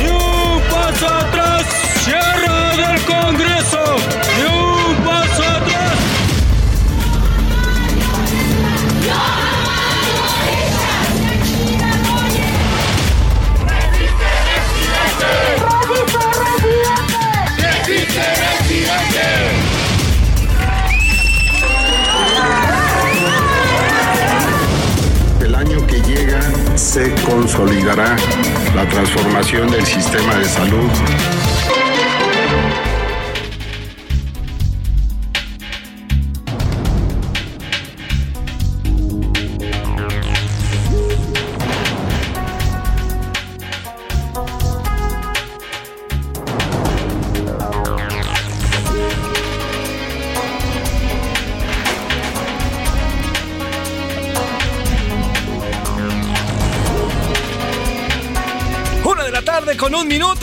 ¡Ni un paso atrás! ¡Cierre se consolidará la transformación del sistema de salud.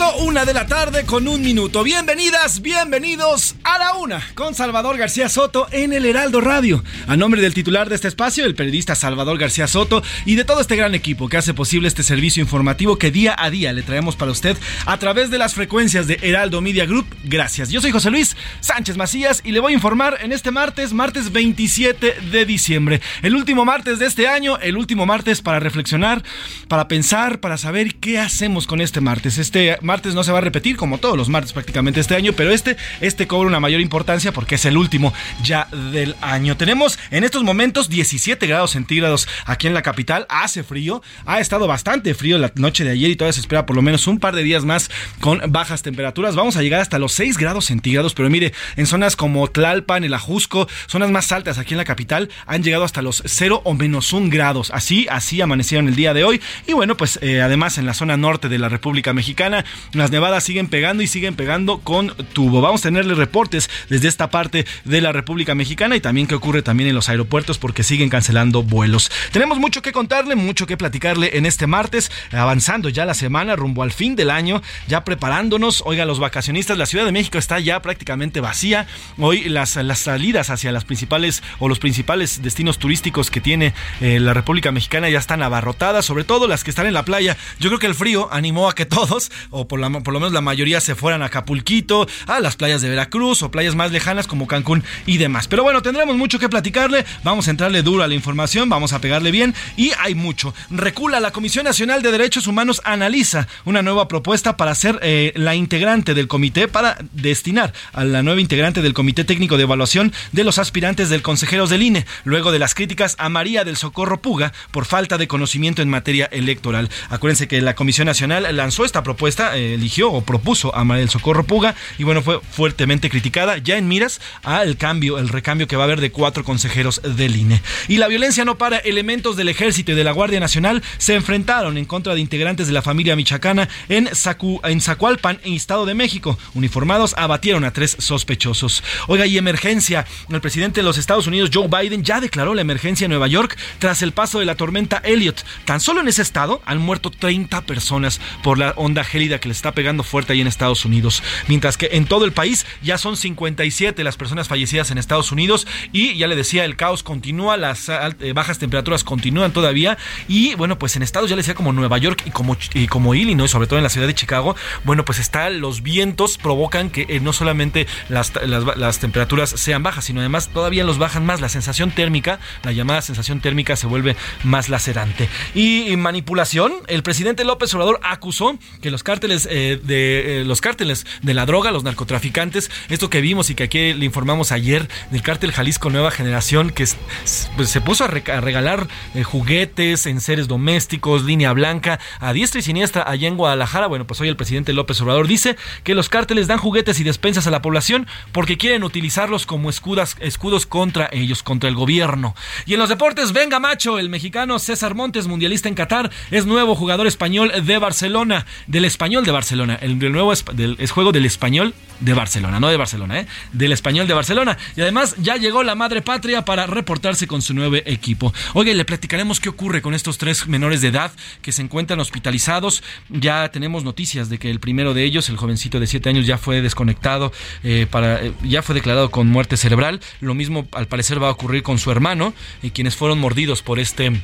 1 una de la tarde con un minuto. Bienvenidas, bienvenidos a la una con Salvador García Soto en el Heraldo Radio. A nombre del titular de este espacio, el periodista Salvador García Soto y de todo este gran equipo que hace posible este servicio informativo que día a día le traemos para usted a través de las frecuencias de Heraldo Media Group. Gracias. Yo soy José Luis Sánchez Macías y le voy a informar en este martes, martes 27 de diciembre. El último martes de este año, el último martes para reflexionar, para pensar, para saber qué hacemos con este martes. Este martes no se va a repetir como todos los martes prácticamente este año, pero este, este cobra una mayor importancia porque es el último ya del año. Tenemos en estos momentos 17 grados centígrados aquí en la capital. Hace frío, ha estado bastante frío la noche de ayer y todavía se espera por lo menos un par de días más con bajas temperaturas. Vamos a llegar hasta los 6 grados centígrados, pero mire, en zonas como Tlalpan, el Ajusco, zonas más altas aquí en la capital, han llegado hasta los 0 o menos 1 grados. Así, así amanecieron el día de hoy. Y bueno, pues eh, además en la zona norte de la República Mexicana. Las nevadas siguen pegando y siguen pegando con tubo. Vamos a tenerle reportes desde esta parte de la República Mexicana y también qué ocurre también en los aeropuertos porque siguen cancelando vuelos. Tenemos mucho que contarle, mucho que platicarle en este martes, avanzando ya la semana rumbo al fin del año, ya preparándonos. Oiga, los vacacionistas, la Ciudad de México está ya prácticamente vacía. Hoy las, las salidas hacia las principales o los principales destinos turísticos que tiene eh, la República Mexicana ya están abarrotadas, sobre todo las que están en la playa. Yo creo que el frío animó a que todos, o por, la, por lo menos la mayoría, se fueran a Acapulquito, a las playas de Veracruz o playas más lejanas como Cancún y demás. Pero bueno, tendremos mucho que platicarle, vamos a entrarle duro a la información, vamos a pegarle bien y hay mucho. Recula la Comisión Nacional de Derechos Humanos analiza una nueva propuesta para ser eh, la integrante del comité, para destinar a la nueva integrante del Comité Técnico de Evaluación de los aspirantes del consejeros del INE, luego de las críticas a María del Socorro Puga por falta de conocimiento en materia electoral. Acuérdense que la Comisión Nacional lanzó esta propuesta, eh, eligió o propuso a María del Socorro Puga y bueno, fue fuertemente criticada, ya en miras al cambio, el recambio que va a haber de cuatro consejeros del INE. Y la violencia no para, elementos del Ejército y de la Guardia Nacional se enfrentaron en contra de integrantes de la familia michacana en, Zacu, en Zacualpan, en Estado de México. Uniformados abatieron a tres sospechosos. Oiga, y emergencia. El presidente de los Estados Unidos, Joe Biden, ya declaró la emergencia en Nueva York tras el paso de la tormenta Elliot. Tan solo en ese estado han muerto 30 personas por la onda gélida que le está pegando fuerte ahí en Estados Unidos. Mientras que en todo el país ya son 57 las personas fallecidas en Estados Unidos y ya le decía, el caos continúa, las eh, bajas temperaturas continúan todavía y bueno, pues en estados ya le decía como Nueva York y como, y como Illinois, sobre todo en la ciudad de Chicago, bueno, pues está los vientos provocan que eh, no solamente las, las, temperaturas sean bajas, sino además todavía los bajan más. La sensación térmica, la llamada sensación térmica se vuelve más lacerante. Y, manipulación, el presidente López Obrador acusó que los cárteles eh, de los cárteles de la droga, los narcotraficantes, esto que vimos y que aquí le informamos ayer del cártel Jalisco Nueva Generación, que pues, se puso a, regalar eh, juguetes en seres domésticos, línea blanca, a diestra y siniestra allá en Guadalajara. Bueno, pues hoy el presidente López Obrador dice que los cárteles dan juguetes y despensas a la población porque quieren utilizarlos como escudas, escudos contra ellos, contra el gobierno. Y en los deportes, venga macho, el mexicano César Montes, mundialista en Qatar, es nuevo jugador español de Barcelona, del español de Barcelona, el nuevo del, es juego del español de Barcelona, no de Barcelona, ¿eh? del español de Barcelona. Y además ya llegó la madre patria para reportarse con su nuevo equipo. Oye, le platicaremos qué ocurre con estos tres menores de edad que se encuentran hospitalizados. Ya tenemos noticias de que el primero de ellos, el jovencito de 7 años, ya fue desconectado, eh, para, eh, ya fue declarado con muerte cerebral. Lo mismo al parecer va a ocurrir con su hermano, y quienes fueron mordidos por este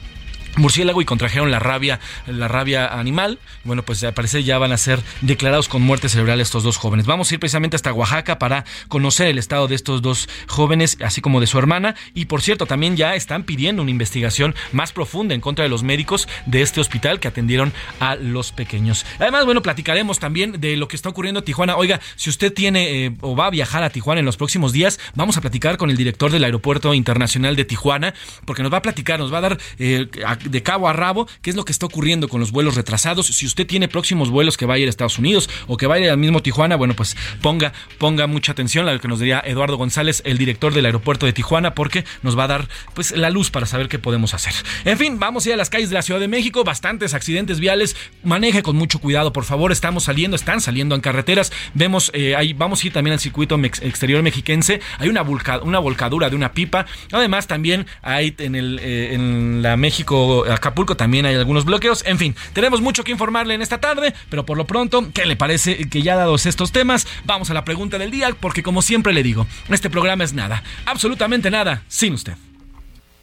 murciélago y contrajeron la rabia, la rabia animal. Bueno, pues al parecer ya van a ser declarados con muerte cerebral estos dos jóvenes. Vamos a ir precisamente hasta Oaxaca para conocer el estado de estos dos jóvenes, así como de su hermana. Y por cierto, también ya están pidiendo una investigación más profunda en contra de los médicos de este hospital que atendieron a los pequeños. Además, bueno, platicaremos también de lo que está ocurriendo en Tijuana. Oiga, si usted tiene eh, o va a viajar a Tijuana en los próximos días, vamos a platicar con el director del Aeropuerto Internacional de Tijuana, porque nos va a platicar, nos va a dar eh, de cabo a rabo qué es lo que está ocurriendo con los vuelos retrasados. Si usted tiene próximos vuelos que va a ir a Estados Unidos o que va a ir al mismo Tijuana, bueno, pues ponga, ponga mucha atención a lo que nos diría Eduardo González, el director del aeropuerto de Tijuana, porque nos va a dar pues la luz para saber qué podemos hacer. En fin, vamos a ir a las calles de la Ciudad de México, bastantes accidentes viales. Maneje con mucho cuidado, por favor. Estamos saliendo, están saliendo en carreteras. Vemos, eh, ahí vamos a ir también al circuito exterior mexiquense. Hay una, una volcadura de una pipa. Además, también hay en, el, eh, en la México Acapulco también hay algunos bloqueos. En fin, tenemos mucho que informarle en esta tarde, pero por lo pronto, ¿qué le parece que ya dados estos temas, vamos a la pregunta del día? Porque como siempre le digo, este programa es nada, absolutamente nada, sin usted.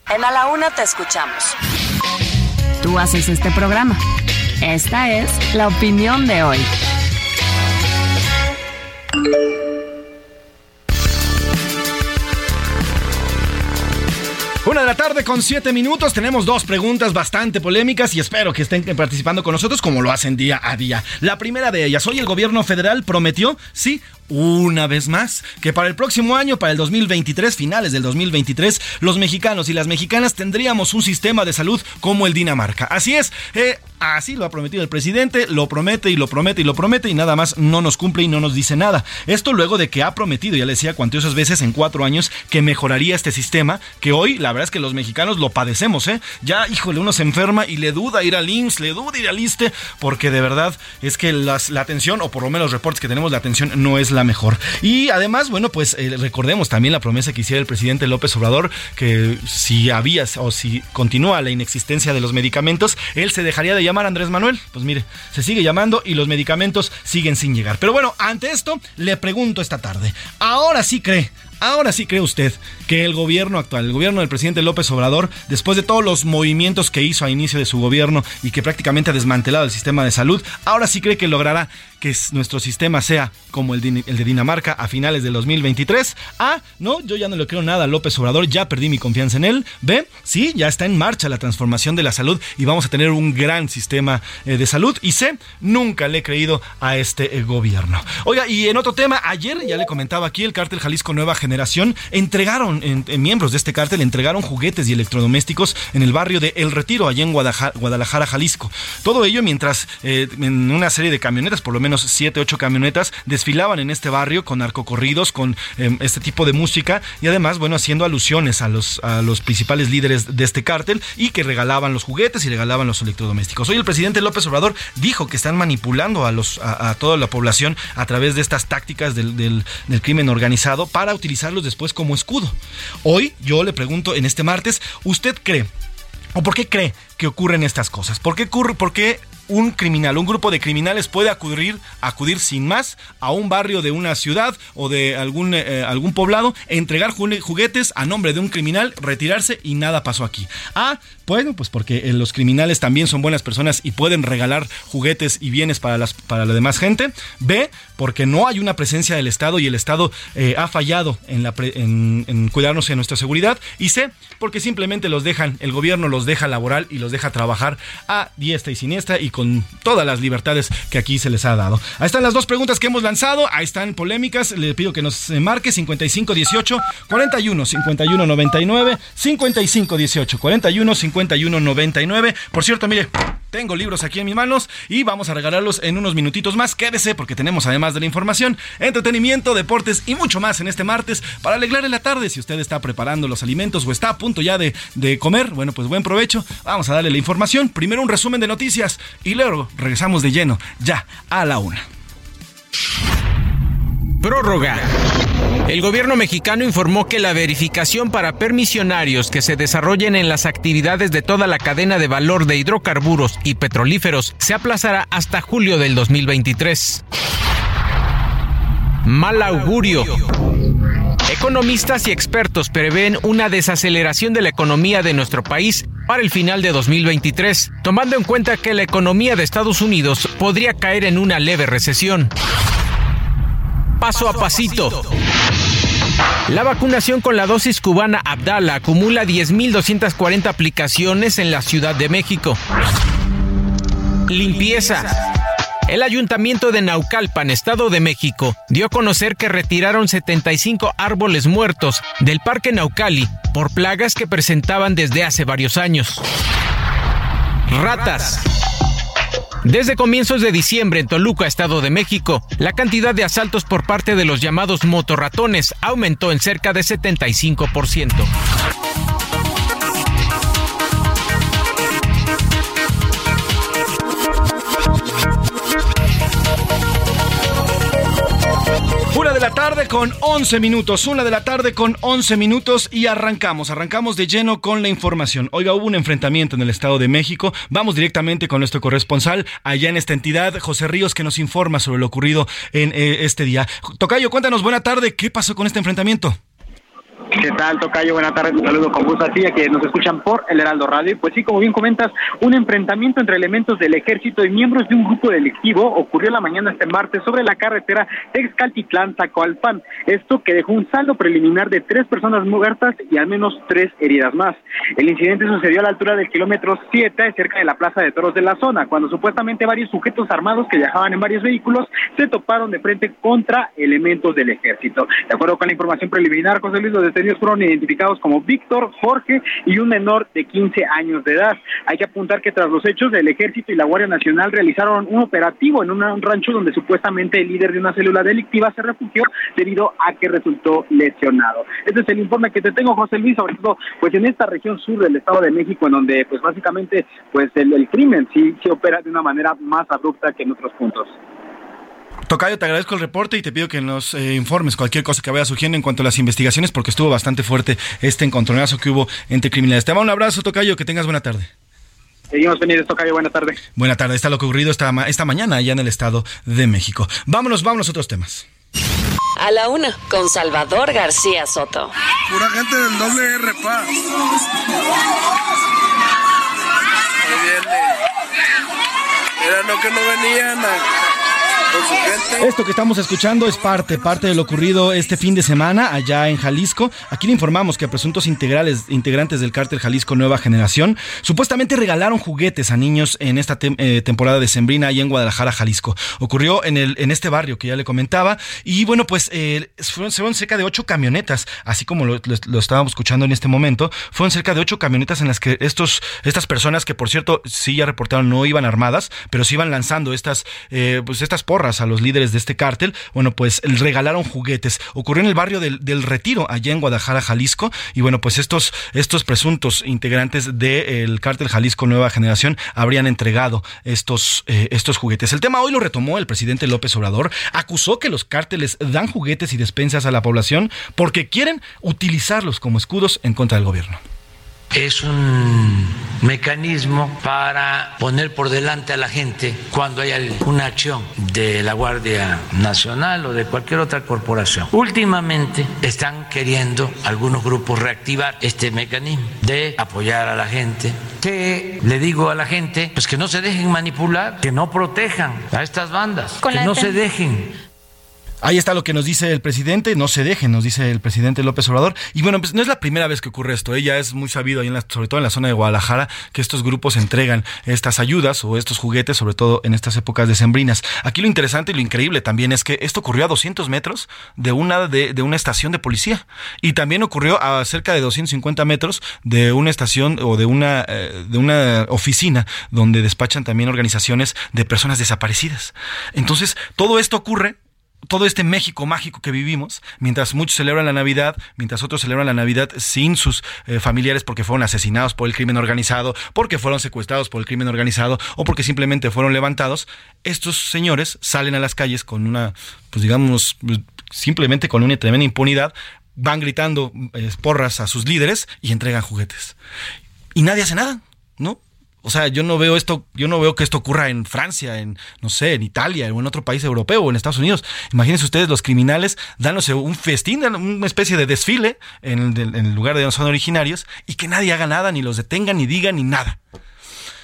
En A la Una te escuchamos. Tú haces este programa. Esta es la opinión de hoy. Una de la tarde con siete minutos. Tenemos dos preguntas bastante polémicas y espero que estén participando con nosotros como lo hacen día a día. La primera de ellas, hoy el gobierno federal prometió, sí, una vez más, que para el próximo año, para el 2023, finales del 2023, los mexicanos y las mexicanas tendríamos un sistema de salud como el Dinamarca. Así es, eh, así lo ha prometido el presidente, lo promete y lo promete y lo promete y nada más no nos cumple y no nos dice nada. Esto luego de que ha prometido, ya le decía cuantiosas veces en cuatro años, que mejoraría este sistema, que hoy la verdad es que los mexicanos lo padecemos, ¿eh? Ya, híjole, uno se enferma y le duda ir al IMSS, le duda ir al ISTE, porque de verdad es que la atención, o por lo menos los reportes que tenemos, la atención no es la mejor. Y además, bueno, pues eh, recordemos también la promesa que hiciera el presidente López Obrador, que si había o si continúa la inexistencia de los medicamentos, él se dejaría de llamar Andrés Manuel. Pues mire, se sigue llamando y los medicamentos siguen sin llegar. Pero bueno, ante esto, le pregunto esta tarde, ¿ahora sí cree Ahora sí cree usted que el gobierno actual, el gobierno del presidente López Obrador, después de todos los movimientos que hizo a inicio de su gobierno y que prácticamente ha desmantelado el sistema de salud, ahora sí cree que logrará que nuestro sistema sea como el de, Dinamarca a finales del 2023. A, no, yo ya no le creo nada a López Obrador, ya perdí mi confianza en él. B, sí, ya está en marcha la transformación de la salud y vamos a tener un gran sistema eh, de salud. Y C, nunca le he creído a este eh, gobierno. Oiga, y en otro tema, ayer ya le comentaba aquí el cártel Jalisco Nueva Generación entregaron, en, miembros de este cártel entregaron juguetes y electrodomésticos en el barrio de El Retiro, allá en Guadalajara, Jalisco. Todo ello mientras eh, en una serie de camionetas, por lo menos siete, ocho camionetas, desfilaban en este barrio con narcocorridos, con em, este tipo de música y además, bueno, haciendo alusiones a los, a los principales líderes de este cártel y que regalaban los juguetes y regalaban los electrodomésticos. Hoy el presidente López Obrador dijo que están manipulando a, los, a, toda la población a través de estas tácticas del, del crimen organizado para utilizar después como escudo. Hoy yo le pregunto en este martes, ¿usted cree o por qué cree que ocurren estas cosas? ¿Por qué, ocurre, por qué un criminal, un grupo de criminales puede acudir, acudir sin más a un barrio de una ciudad o de algún, eh, algún poblado, entregar juguetes a nombre de un criminal, retirarse y nada pasó aquí. Ah, bueno, pues porque eh, los criminales también son buenas personas y pueden regalar juguetes y bienes para, las, para la demás gente. B, porque no hay una presencia del Estado y el Estado eh, ha fallado en, la en, cuidarnos de nuestra seguridad. Y C, porque simplemente los dejan, el gobierno los deja laboral y los deja trabajar a diestra y siniestra y con todas las libertades que aquí se les ha dado. Ahí están las dos preguntas que hemos lanzado, ahí están polémicas. Le pido que nos marque 5518 41 51 99 5518 41 51 99. Por cierto, mire, tengo libros aquí en mis manos y vamos a regalarlos en unos minutitos más. Quédese porque tenemos además de la información, entretenimiento, deportes y mucho más en este martes para alegrarle la tarde. Si usted está preparando los alimentos o está a punto ya de, de comer, bueno, pues buen provecho. Vamos a darle la información. Primero un resumen de noticias y luego regresamos de lleno ya a la una. Prórroga. El gobierno mexicano informó que la verificación para permisionarios que se desarrollen en las actividades de toda la cadena de valor de hidrocarburos y petrolíferos se aplazará hasta julio del 2023. Mal augurio. Economistas y expertos prevén una desaceleración de la economía de nuestro país para el final de 2023, tomando en cuenta que la economía de Estados Unidos podría caer en una leve recesión paso a pasito. La vacunación con la dosis cubana Abdala acumula 10.240 aplicaciones en la Ciudad de México. Limpieza. El ayuntamiento de Naucalpan, Estado de México, dio a conocer que retiraron 75 árboles muertos del Parque Naucali por plagas que presentaban desde hace varios años. Ratas. Desde comienzos de diciembre en Toluca, Estado de México, la cantidad de asaltos por parte de los llamados motorratones aumentó en cerca de 75%. La tarde con 11 minutos, una de la tarde con 11 minutos y arrancamos, arrancamos de lleno con la información. Oiga, hubo un enfrentamiento en el Estado de México. Vamos directamente con nuestro corresponsal allá en esta entidad, José Ríos, que nos informa sobre lo ocurrido en eh, este día. Tocayo, cuéntanos, buena tarde, ¿qué pasó con este enfrentamiento? ¿Qué tal, Tocayo? Buenas tardes, un saludo con gusto a ti, a que nos escuchan por el Heraldo Radio. Pues sí, como bien comentas, un enfrentamiento entre elementos del ejército y miembros de un grupo delictivo ocurrió la mañana este martes sobre la carretera Texcaltitlán-Zacoalpan. Esto que dejó un saldo preliminar de tres personas muertas y al menos tres heridas más. El incidente sucedió a la altura del kilómetro 7, cerca de la Plaza de Toros de la zona, cuando supuestamente varios sujetos armados que viajaban en varios vehículos se toparon de frente contra elementos del ejército. De acuerdo con la información preliminar, José Luis, los detenidos fueron identificados como Víctor, Jorge y un menor de 15 años de edad. Hay que apuntar que tras los hechos, el Ejército y la Guardia Nacional realizaron un operativo en un rancho donde supuestamente el líder de una célula delictiva se refugió debido a que resultó lesionado. Este es el informe que te tengo, José Luis, sobre todo pues en esta región sur del Estado de México, en donde pues básicamente pues el, el crimen sí se opera de una manera más abrupta que en otros puntos. Tocayo, te agradezco el reporte y te pido que nos eh, informes cualquier cosa que vaya surgiendo en cuanto a las investigaciones, porque estuvo bastante fuerte este encontronazo que hubo entre criminales. Te mando un abrazo, Tocayo, que tengas buena tarde. Seguimos pendientes, Tocayo, buena tarde. Buena tarde, está lo que ocurrido esta, esta mañana allá en el Estado de México. Vámonos, vámonos a otros temas. A la una, con Salvador García Soto. Pura gente del doble R, pa. Era lo que no venían. A esto que estamos escuchando es parte, parte de lo ocurrido este fin de semana allá en Jalisco. Aquí le informamos que presuntos integrales, integrantes del cártel Jalisco Nueva Generación supuestamente regalaron juguetes a niños en esta eh, temporada de Sembrina ahí en Guadalajara, Jalisco. Ocurrió en, el, en este barrio que ya le comentaba y bueno, pues eh, fueron, cerca de ocho camionetas, así como lo, estábamos escuchando en este momento, fueron cerca de ocho camionetas en las que estos, estas personas que por cierto sí ya reportaron no iban armadas, pero sí iban lanzando estas, eh, pues estas a los líderes de este cártel, bueno, pues regalaron juguetes. Ocurrió en el barrio del, Retiro, allá en Guadalajara, Jalisco, y bueno, pues estos, estos presuntos integrantes del cártel Jalisco Nueva Generación habrían entregado estos, eh, estos juguetes. El tema hoy lo retomó el presidente López Obrador, acusó que los cárteles dan juguetes y despensas a la población porque quieren utilizarlos como escudos en contra del gobierno. Es un mecanismo para poner por delante a la gente cuando hay alguna acción de la Guardia Nacional o de cualquier otra corporación. Últimamente están queriendo algunos grupos reactivar este mecanismo de apoyar a la gente. Que le digo a la gente, pues que no se dejen manipular, que no protejan a estas bandas, que no se dejen Ahí está lo que nos dice el presidente, no se dejen, nos dice el presidente López Obrador. Y bueno, pues no es la primera vez que ocurre esto, ella ¿eh? es muy sabido, ahí en la, sobre todo en la zona de Guadalajara, que estos grupos entregan estas ayudas o estos juguetes, sobre todo en estas épocas decembrinas. Aquí lo interesante y lo increíble también es que esto ocurrió a 200 metros de una, de, una estación de policía y también ocurrió a cerca de 250 metros de una estación o de una, eh, de una oficina donde despachan también organizaciones de personas desaparecidas. Entonces, todo esto ocurre todo este México mágico que vivimos, mientras muchos celebran la Navidad, mientras otros celebran la Navidad sin sus eh, familiares porque fueron asesinados por el crimen organizado, porque fueron secuestrados por el crimen organizado o porque simplemente fueron levantados, estos señores salen a las calles con una, pues digamos, simplemente con una tremenda impunidad, van gritando eh, porras a sus líderes y entregan juguetes. Y nadie hace nada, ¿no? O sea, yo no veo esto, yo no veo que esto ocurra en Francia, en, no sé, en Italia o en otro país europeo o en Estados Unidos. Imagínense ustedes los criminales dándose un festín, una especie de desfile en el, en el lugar de donde son originarios y que nadie haga nada, ni los detenga, ni diga, ni nada.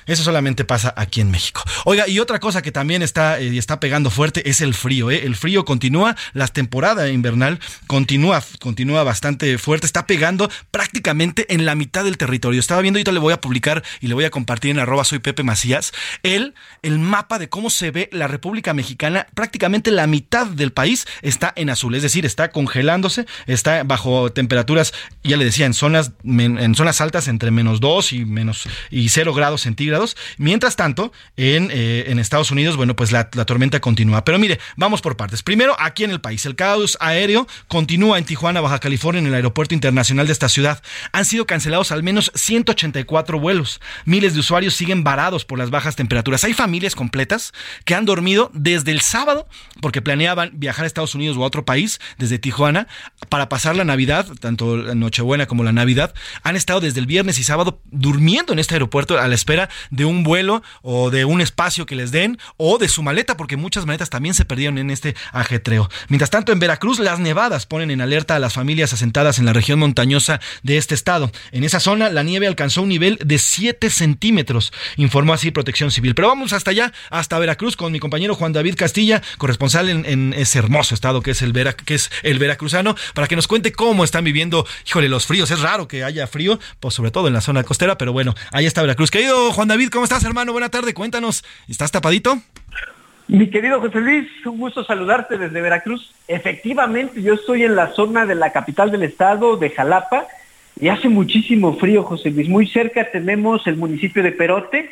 Eso solamente pasa aquí en México. Oiga, y otra cosa que también está, eh, está pegando fuerte es el frío. ¿eh? El frío continúa, la temporada invernal continúa, continúa bastante fuerte, está pegando prácticamente en la mitad del territorio. Estaba viendo, ahorita le voy a publicar y le voy a compartir en arroba soy Pepe Macías, el, el mapa de cómo se ve la República Mexicana. Prácticamente la mitad del país está en azul, es decir, está congelándose, está bajo temperaturas, ya le decía, en zonas, en zonas altas entre menos 2 y menos y 0 grados centígrados Mientras tanto, en, eh, en Estados Unidos, bueno, pues la, la, tormenta continúa. Pero mire, vamos por partes. Primero, aquí en el país, el caos aéreo continúa en Tijuana, Baja California, en el aeropuerto internacional de esta ciudad. Han sido cancelados al menos 184 vuelos. Miles de usuarios siguen varados por las bajas temperaturas. Hay familias completas que han dormido desde el sábado porque planeaban viajar a Estados Unidos o a otro país desde Tijuana para pasar la Navidad, tanto la Nochebuena como la Navidad. Han estado desde el viernes y sábado durmiendo en este aeropuerto a la espera de un vuelo o de un espacio que les den o de su maleta, porque muchas maletas también se perdieron en este ajetreo. Mientras tanto, en Veracruz, las nevadas ponen en alerta a las familias asentadas en la región montañosa de este estado. En esa zona, la nieve alcanzó un nivel de 7 centímetros, informó así Protección Civil. Pero vamos hasta allá, hasta Veracruz, con mi compañero Juan David Castilla, corresponsal en, ese hermoso estado que es el que es el veracruzano, para que nos cuente cómo están viviendo, híjole, los fríos. Es raro que haya frío, pues sobre todo en la zona costera, pero bueno, ahí está Veracruz. Querido Juan David, ¿cómo estás, hermano? Buena tarde, cuéntanos. ¿Estás tapadito? Mi querido José Luis, un gusto saludarte desde Veracruz. Efectivamente, yo estoy en la zona de la capital del estado, de Jalapa, y hace muchísimo frío, José Luis. Muy cerca tenemos el municipio de Perote.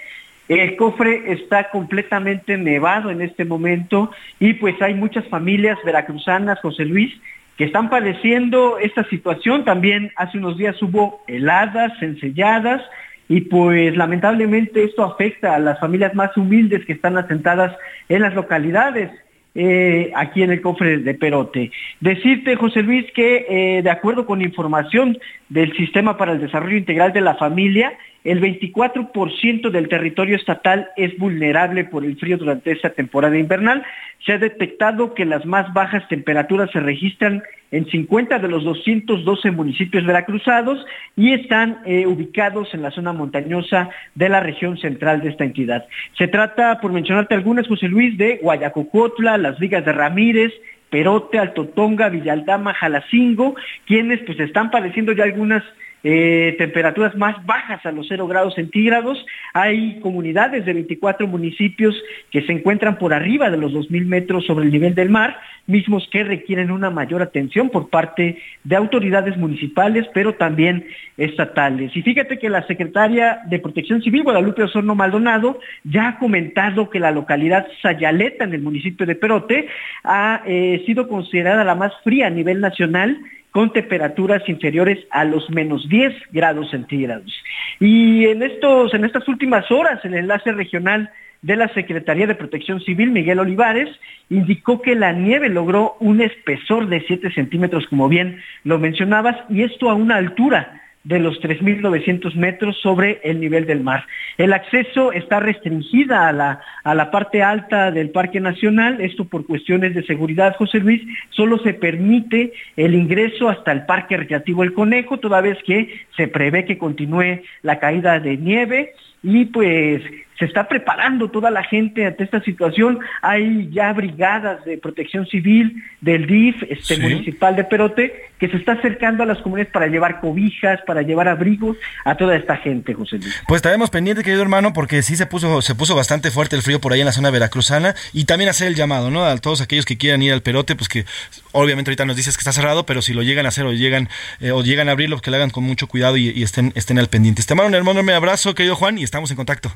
El cofre está completamente nevado en este momento y pues hay muchas familias veracruzanas, José Luis, que están padeciendo esta situación. También hace unos días hubo heladas, enselladas, y pues lamentablemente esto afecta a las familias más humildes que están asentadas en las localidades. Eh, aquí en el cofre de Perote. Decirte, José Luis, que eh, de acuerdo con información del Sistema para el Desarrollo Integral de la Familia, el 24% del territorio estatal es vulnerable por el frío durante esta temporada invernal. Se ha detectado que las más bajas temperaturas se registran en 50 de los 212 municipios veracruzados y están eh, ubicados en la zona montañosa de la región central de esta entidad. Se trata, por mencionarte algunas, José Luis, de Guayacocotla, Las Vigas de Ramírez, Perote, Altotonga, Villaldama, Jalacingo, quienes pues están padeciendo ya algunas eh, temperaturas más bajas a los 0 grados centígrados. Hay comunidades de 24 municipios que se encuentran por arriba de los 2.000 metros sobre el nivel del mar, mismos que requieren una mayor atención por parte de autoridades municipales, pero también estatales. Y fíjate que la secretaria de Protección Civil, Guadalupe Osorno Maldonado, ya ha comentado que la localidad Sayaleta, en el municipio de Perote, ha eh, sido considerada la más fría a nivel nacional con temperaturas inferiores a los menos 10 grados centígrados. Y en, estos, en estas últimas horas, el enlace regional de la Secretaría de Protección Civil, Miguel Olivares, indicó que la nieve logró un espesor de 7 centímetros, como bien lo mencionabas, y esto a una altura de los 3.900 metros sobre el nivel del mar. El acceso está restringida a la, a la parte alta del Parque Nacional, esto por cuestiones de seguridad, José Luis, solo se permite el ingreso hasta el Parque Recreativo El Conejo, toda vez que se prevé que continúe la caída de nieve y pues se está preparando toda la gente ante esta situación. Hay ya brigadas de protección civil del DIF este, municipal de Perote que se está acercando a las comunidades para llevar cobijas, para llevar abrigos a toda esta gente, José Luis. Pues estaremos pendientes, querido hermano, porque sí se puso, se puso bastante fuerte el frío por ahí en la zona veracruzana y también hacer el llamado, ¿no? A todos aquellos que quieran ir al Perote, pues que obviamente ahorita nos dices que está cerrado, pero si lo llegan a hacer o llegan eh, o llegan a abrirlo, que lo hagan con mucho cuidado y, estén, estén al pendiente. Te mando un hermano, abrazo, querido Juan, y estamos en contacto.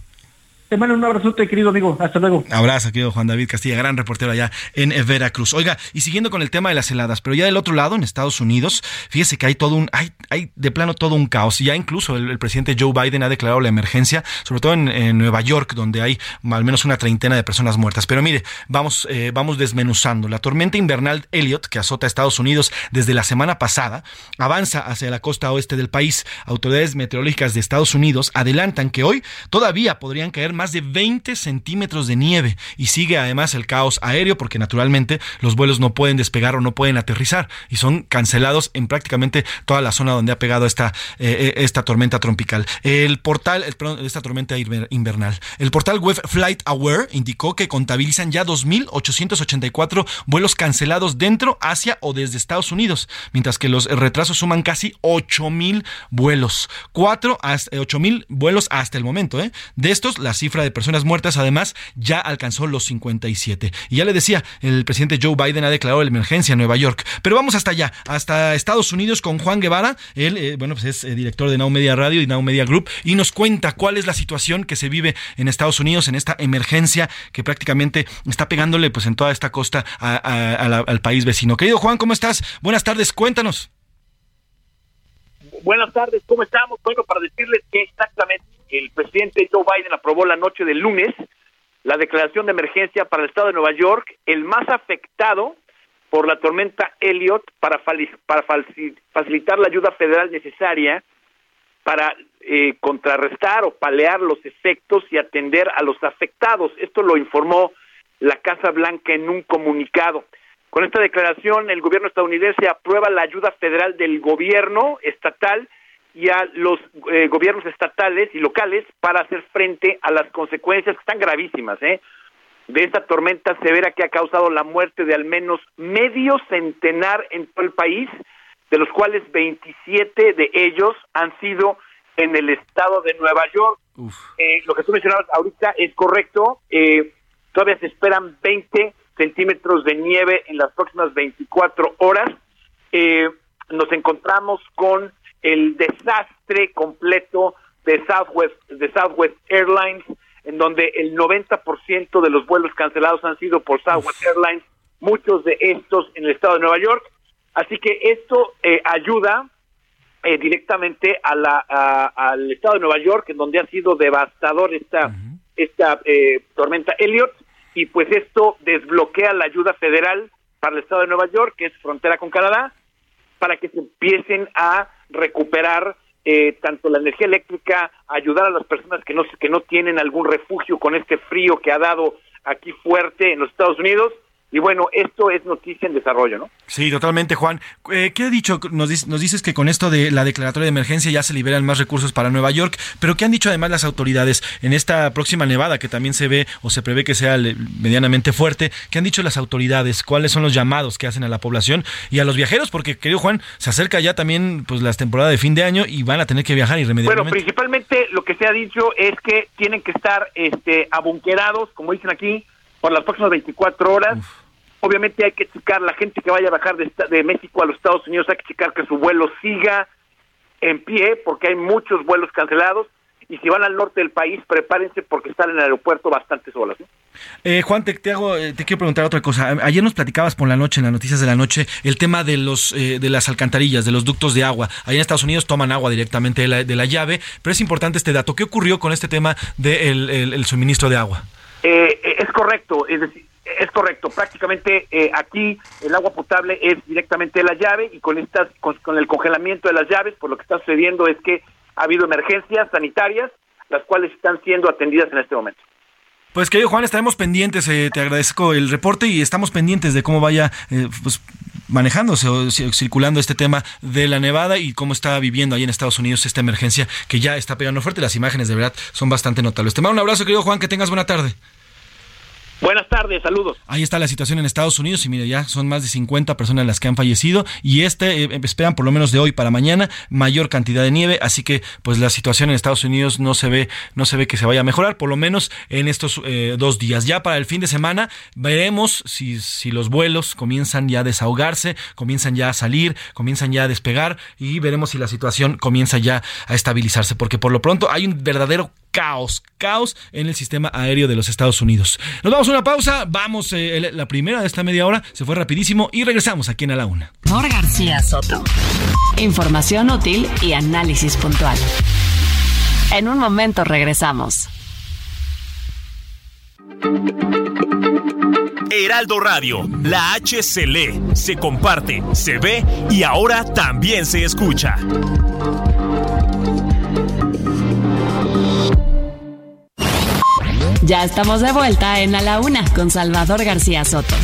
Te mando un abrazote, querido amigo. Hasta luego. Abrazo, querido Juan David Castilla, gran reportero allá en Veracruz. Oiga, y siguiendo con el tema de las heladas, pero ya del otro lado, en Estados Unidos, fíjese que hay todo un, hay, hay de plano todo un caos. Ya incluso el, presidente Joe Biden ha declarado la emergencia, sobre todo en, Nueva York, donde hay al menos una treintena de personas muertas. Pero mire, vamos, eh, vamos desmenuzando. La tormenta invernal Elliot, que azota a Estados Unidos desde la semana pasada, avanza hacia la costa oeste del país. Autoridades meteorológicas de Estados Unidos adelantan que hoy todavía podrían caer más de 20 centímetros de nieve y sigue además el caos aéreo porque naturalmente los vuelos no pueden despegar o no pueden aterrizar y son cancelados en prácticamente toda la zona donde ha pegado esta, eh, eh, esta tormenta tropical. El portal, esta tormenta invernal, el portal web Flight Aware indicó que contabilizan ya 2.884 vuelos cancelados dentro, hacia o desde Estados Unidos, mientras que los retrasos suman casi 8.000 vuelos. 4 hasta 8.000 vuelos hasta el momento. ¿eh? De estos, la cifra de personas muertas además ya alcanzó los 57. Y ya le decía, el presidente Joe Biden ha declarado la emergencia en Nueva York. Pero vamos hasta allá, hasta Estados Unidos con Juan Guevara. Él, eh, bueno, pues es eh, director de Now Media Radio y Now Media Group y nos cuenta cuál es la situación que se vive en Estados Unidos en esta emergencia que prácticamente está pegándole pues en toda esta costa al país vecino. Querido Juan, ¿cómo estás? Buenas tardes, cuéntanos. Buenas tardes, ¿cómo estamos? Bueno, para decirles que exactamente el presidente Joe Biden aprobó la noche del lunes la declaración de emergencia para el estado de Nueva York, el más afectado por la tormenta Elliot, para, facilitar la ayuda federal necesaria para eh, contrarrestar o palear los efectos y atender a los afectados. Esto lo informó la Casa Blanca en un comunicado. Con esta declaración, el gobierno estadounidense aprueba la ayuda federal del gobierno estatal y a los eh, gobiernos estatales y locales para hacer frente a las consecuencias que están gravísimas ¿eh? de esta tormenta severa que ha causado la muerte de al menos medio centenar en todo el país, de los cuales 27 de ellos han sido en el estado de Nueva York. Eh, lo que tú mencionabas ahorita es correcto, eh, todavía se esperan 20 centímetros de nieve en las próximas 24 horas. Eh, nos encontramos con el desastre completo de Southwest, de Southwest Airlines, en donde el 90% de los vuelos cancelados han sido por Southwest Airlines, muchos de estos en el estado de Nueva York. Así que esto eh, ayuda eh, directamente a la, al estado de Nueva York, en donde ha sido devastador esta, esta eh, tormenta Elliot, y pues esto desbloquea la ayuda federal para el estado de Nueva York, que es frontera con Canadá, para que se empiecen a recuperar eh, tanto la energía eléctrica, ayudar a las personas que no que no tienen algún refugio con este frío que ha dado aquí fuerte en los Estados Unidos y bueno, esto es noticia en desarrollo, ¿no? Sí, totalmente, Juan. Eh, ¿Qué ha dicho? Nos, nos dices que con esto de la declaratoria de emergencia ya se liberan más recursos para Nueva York, pero ¿qué han dicho además las autoridades en esta próxima nevada que también se ve o se prevé que sea medianamente fuerte? ¿Qué han dicho las autoridades? ¿Cuáles son los llamados que hacen a la población y a los viajeros? Porque, querido Juan, se acerca ya también pues las temporadas de fin de año y van a tener que viajar irremediablemente. Bueno, principalmente lo que se ha dicho es que tienen que estar este, abunquerados, como dicen aquí, por las próximas 24 horas. Obviamente hay que checar, la gente que vaya a bajar de, de México a los Estados Unidos, hay que checar que su vuelo siga en pie, porque hay muchos vuelos cancelados. Y si van al norte del país, prepárense porque están en el aeropuerto bastantes horas. Eh, Juan, te, te, hago, eh, te quiero preguntar otra cosa. Ayer nos platicabas por la noche, en las noticias de la noche, el tema de los eh, de las alcantarillas, de los ductos de agua. Allá en Estados Unidos toman agua directamente de la, de la llave, pero es importante este dato. ¿Qué ocurrió con este tema del el, suministro de agua? es correcto, es decir, Es correcto, prácticamente eh, aquí el agua potable es directamente la llave y con estas con, el congelamiento de las llaves, por lo que está sucediendo es que ha habido emergencias sanitarias, las cuales están siendo atendidas en este momento. Pues querido Juan, estaremos pendientes, eh, te agradezco el reporte y estamos pendientes de cómo vaya eh, pues, manejándose o circulando este tema de la nevada y cómo está viviendo ahí en Estados Unidos esta emergencia que ya está pegando fuerte. Las imágenes de verdad son bastante notables. Te mando un abrazo, querido Juan, que tengas buena tarde. Buenas tardes, saludos. Ahí está la situación en Estados Unidos y mire, ya son más de 50 personas las que han fallecido y este eh, esperan por lo menos de hoy para mañana mayor cantidad de nieve, así que pues la situación en Estados Unidos no se ve no se ve que se vaya a mejorar, por lo menos en estos eh, dos días. Ya para el fin de semana veremos si, si los vuelos comienzan ya a desahogarse, comienzan ya a salir, comienzan ya a despegar y veremos si la situación comienza ya a estabilizarse, porque por lo pronto hay un verdadero caos, caos en el sistema aéreo de los Estados Unidos. Nos vamos a una pausa, vamos, eh, la primera de esta media hora se fue rapidísimo y regresamos aquí en A la Una. Por García Soto. Información útil y análisis puntual. En un momento regresamos. Heraldo Radio, la H se lee, se comparte, se ve y ahora también se escucha. Ya estamos de vuelta en A la Una con Salvador García Soto.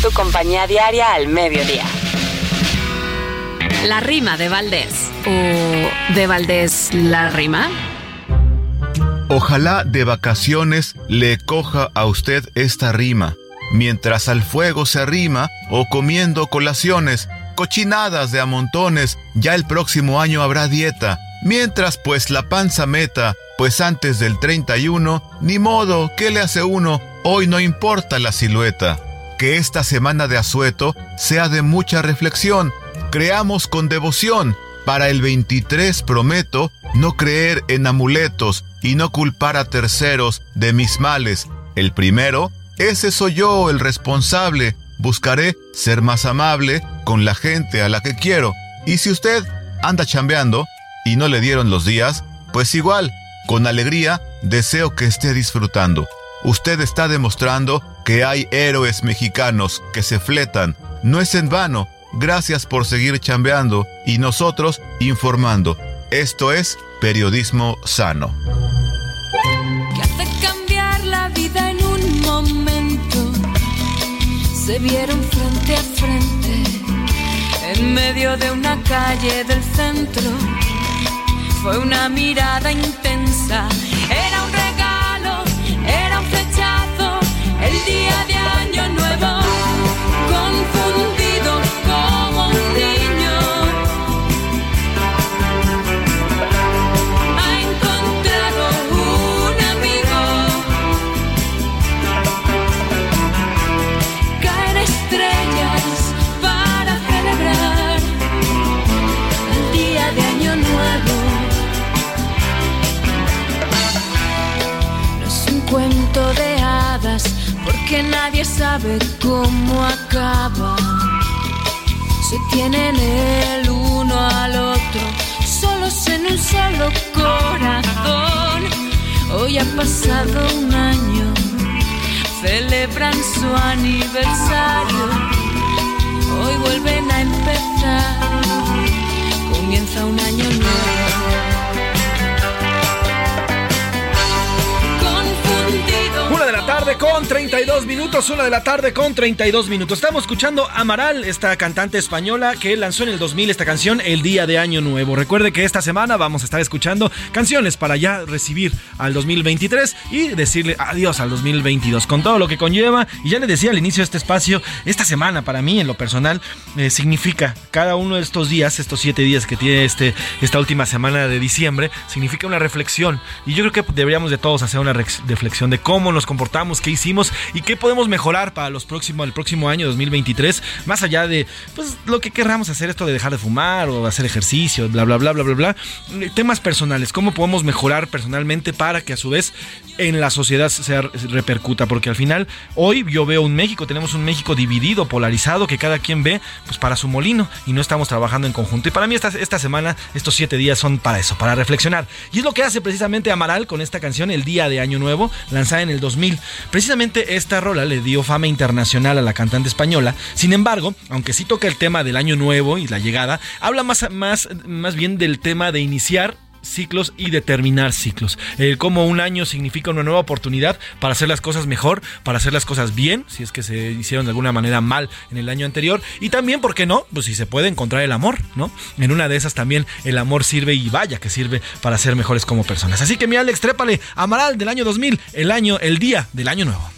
Tu compañía diaria al mediodía. La rima de Valdés. ¿O de Valdés la rima? Ojalá de vacaciones le coja a usted esta rima, mientras al fuego se arrima o comiendo colaciones, cochinadas de a montones, ya el próximo año habrá dieta, mientras pues la panza meta pues antes del 31, ni modo, ¿qué le hace uno? Hoy no importa la silueta. Que esta semana de asueto sea de mucha reflexión. Creamos con devoción. Para el 23 prometo no creer en amuletos y no culpar a terceros de mis males. El primero, ese soy yo el responsable. Buscaré ser más amable con la gente a la que quiero. Y si usted anda chambeando y no le dieron los días, pues igual con alegría deseo que esté disfrutando. Usted está demostrando que hay héroes mexicanos que se fletan. No es en vano. Gracias por seguir chambeando y nosotros informando. Esto es periodismo sano. Que hace cambiar la vida en un momento. Se vieron frente a frente en medio de una calle del centro fue una mirada intensa. Era un regalo, era un flechazo, el día de año nuevo. Cuento de hadas, porque nadie sabe cómo acaba. Se tienen el uno al otro, solos en un solo corazón. Hoy ha pasado un año, celebran su aniversario. Hoy vuelven a empezar, comienza un año nuevo. Tarde con 32 minutos, una de la tarde con 32 minutos. Estamos escuchando Amaral, esta cantante española que lanzó en el 2000 esta canción El Día de Año Nuevo. Recuerde que esta semana vamos a estar escuchando canciones para ya recibir al 2023 y decirle adiós al 2022 con todo lo que conlleva. Y ya le decía al inicio de este espacio, esta semana para mí en lo personal eh, significa cada uno de estos días, estos siete días que tiene este, esta última semana de diciembre, significa una reflexión. Y yo creo que deberíamos de todos hacer una reflexión de cómo nos comportamos, qué hicimos y qué podemos mejorar para los próximos, el próximo año 2023, más allá de pues lo que querramos hacer, esto de dejar de fumar o hacer ejercicio, bla, bla, bla, bla, bla, bla. Temas personales, cómo podemos mejorar personalmente para que a su vez en la sociedad se repercuta, porque al final hoy yo veo un México, tenemos un México dividido, polarizado, que cada quien ve pues para su molino y no estamos trabajando en conjunto. Y para mí esta, esta semana, estos siete días son para eso, para reflexionar. Y es lo que hace precisamente Amaral con esta canción, El Día de Año Nuevo, lanzada en el 2000. Precisamente esta rola le dio fama internacional a la cantante española. Sin embargo, aunque sí toca el tema del año nuevo y la llegada, habla más, más, más bien del tema de iniciar ciclos y determinar ciclos. El cómo un año significa una nueva oportunidad para hacer las cosas mejor, para hacer las cosas bien, si es que se hicieron de alguna manera mal en el año anterior. Y también, ¿por qué no? Pues si se puede encontrar el amor, ¿no? En una de esas también el amor sirve y vaya que sirve para ser mejores como personas. Así que mi Alex, trépale, Amaral del año 2000, el año, el día del año nuevo.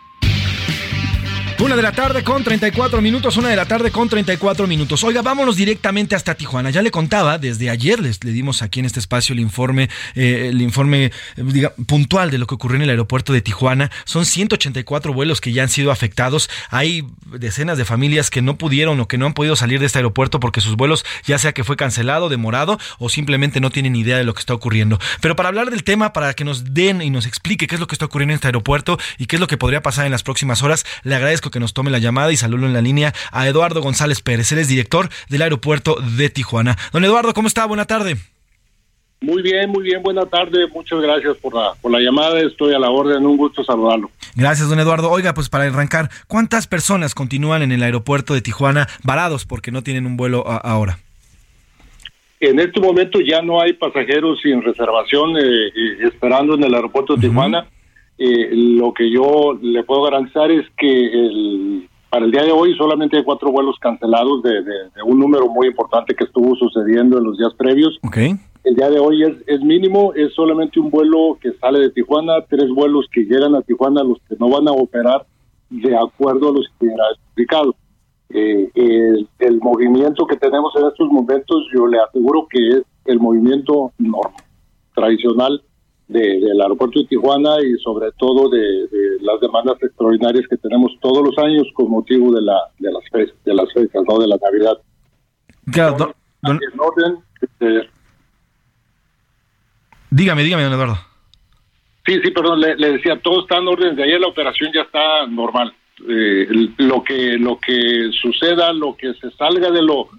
Una de la tarde con 34 minutos, una de la tarde con 34 minutos. Oiga, vámonos directamente hasta Tijuana. Ya le contaba, desde ayer les le dimos aquí en este espacio el informe, eh, el informe diga, puntual de lo que ocurrió en el aeropuerto de Tijuana. Son 184 vuelos que ya han sido afectados. Hay decenas de familias que no pudieron o que no han podido salir de este aeropuerto porque sus vuelos ya sea que fue cancelado, demorado o simplemente no tienen idea de lo que está ocurriendo. Pero para hablar del tema, para que nos den y nos explique qué es lo que está ocurriendo en este aeropuerto y qué es lo que podría pasar en las próximas horas, le agradezco que nos tome la llamada y saludo en la línea a Eduardo González Pérez. Él es director del aeropuerto de Tijuana. Don Eduardo, ¿cómo está? Buena tarde. Muy bien, muy bien, buena tarde. Muchas gracias por la, por la llamada. Estoy a la orden, un gusto saludarlo. Gracias, don Eduardo. Oiga, pues para arrancar, ¿cuántas personas continúan en el aeropuerto de Tijuana varados porque no tienen un vuelo ahora? En este momento ya no hay pasajeros sin reservación eh, eh, esperando en el aeropuerto de Tijuana. Eh, lo que yo le puedo garantizar es que el, para el día de hoy solamente hay cuatro vuelos cancelados de, un número muy importante que estuvo sucediendo en los días previos. Okay. El día de hoy es, es mínimo, es solamente un vuelo que sale de Tijuana, tres vuelos que llegan a Tijuana, los que no van a operar de acuerdo a los explicado. Eh, el, el, movimiento que tenemos en estos momentos, yo le aseguro que es el movimiento normal, tradicional del aeropuerto de Tijuana y sobre todo de, las demandas extraordinarias que tenemos todos los años con motivo de la de las fechas, de las fechas, no de la Navidad. Claro, este, dígame, dígame, don Eduardo. Sí, sí, perdón, le, decía, todo está en orden. De ayer la operación ya está normal. Eh, lo que lo que suceda, lo que se salga de lo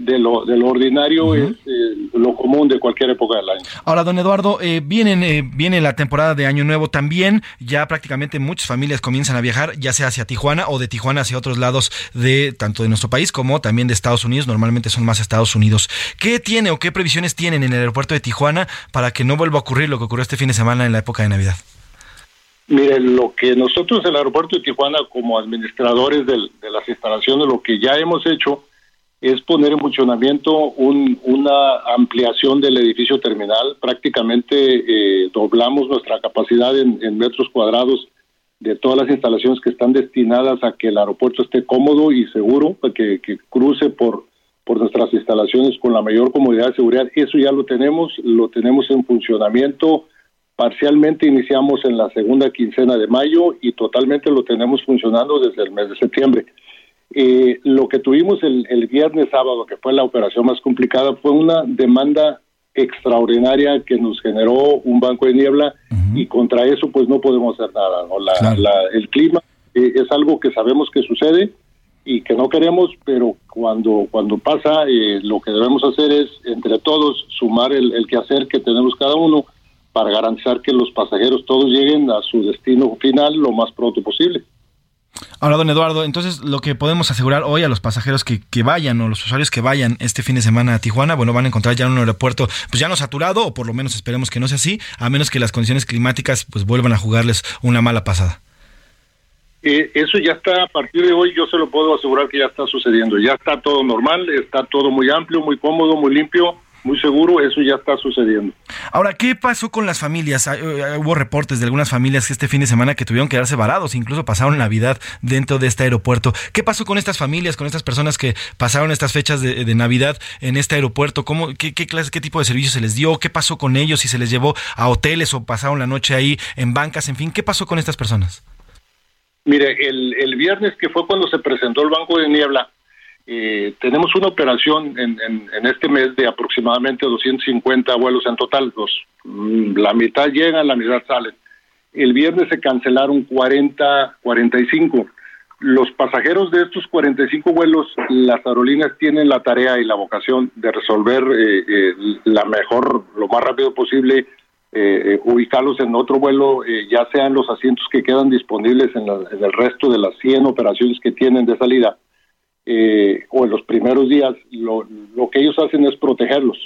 de lo, de lo ordinario es eh, lo común de cualquier época del año. Ahora, don Eduardo, eh, vienen, eh, viene la temporada de Año Nuevo también, ya prácticamente muchas familias comienzan a viajar, ya sea hacia Tijuana o de Tijuana hacia otros lados de tanto de nuestro país como también de Estados Unidos, normalmente son más Estados Unidos. ¿Qué tiene o qué previsiones tienen en el aeropuerto de Tijuana para que no vuelva a ocurrir lo que ocurrió este fin de semana en la época de Navidad? Mire, lo que nosotros en el aeropuerto de Tijuana como administradores de las instalaciones, lo que ya hemos hecho, es poner en funcionamiento una ampliación del edificio terminal. Prácticamente eh, doblamos nuestra capacidad en, metros cuadrados de todas las instalaciones que están destinadas a que el aeropuerto esté cómodo y seguro, para que, cruce por, por nuestras instalaciones con la mayor comodidad y seguridad. Eso ya lo tenemos, lo tenemos en funcionamiento. Parcialmente iniciamos en la segunda quincena de mayo y totalmente lo tenemos funcionando desde el mes de septiembre. Eh, lo que tuvimos el, viernes sábado, que fue la operación más complicada, fue una demanda extraordinaria que nos generó un banco de niebla y contra eso pues no podemos hacer nada. el clima eh, es algo que sabemos que sucede y que no queremos, pero cuando, cuando pasa eh, lo que debemos hacer es entre todos sumar el, el quehacer que tenemos cada uno para garantizar que los pasajeros todos lleguen a su destino final lo más pronto posible. Ahora, don Eduardo, entonces lo que podemos asegurar hoy a los pasajeros que, vayan o los usuarios que vayan este fin de semana a Tijuana, bueno, van a encontrar ya un aeropuerto pues ya no saturado, o por lo menos esperemos que no sea así, a menos que las condiciones climáticas pues vuelvan a jugarles una mala pasada. Eh, eso ya está, a partir de hoy yo se lo puedo asegurar que ya está sucediendo, ya está todo normal, está todo muy amplio, muy cómodo, muy limpio, muy seguro, eso ya está sucediendo. Ahora, ¿qué pasó con las familias? Eh, hubo reportes de algunas familias que este fin de semana que tuvieron que quedarse varados, incluso pasaron Navidad dentro de este aeropuerto. ¿Qué pasó con estas familias, con estas personas que pasaron estas fechas de, Navidad en este aeropuerto? ¿Cómo, qué, clase, ¿Qué tipo de servicio se les dio? ¿Qué pasó con ellos? ¿Si se les llevó a hoteles o pasaron la noche ahí en bancas? En fin, ¿qué pasó con estas personas? Mire, el, el viernes que fue cuando se presentó el Banco de Niebla, eh, tenemos una operación en, en, este mes de aproximadamente 250 vuelos en total. Mm, la mitad llegan, la mitad salen. El viernes se cancelaron 40, 45. Los pasajeros de estos 45 vuelos, las aerolíneas tienen la tarea y la vocación de resolver eh, eh, la mejor, lo más rápido posible, eh, ubicarlos en otro vuelo, ya sean los asientos que quedan disponibles en, en, el resto de las 100 operaciones que tienen de salida, o en los primeros días, lo, que ellos hacen es protegerlos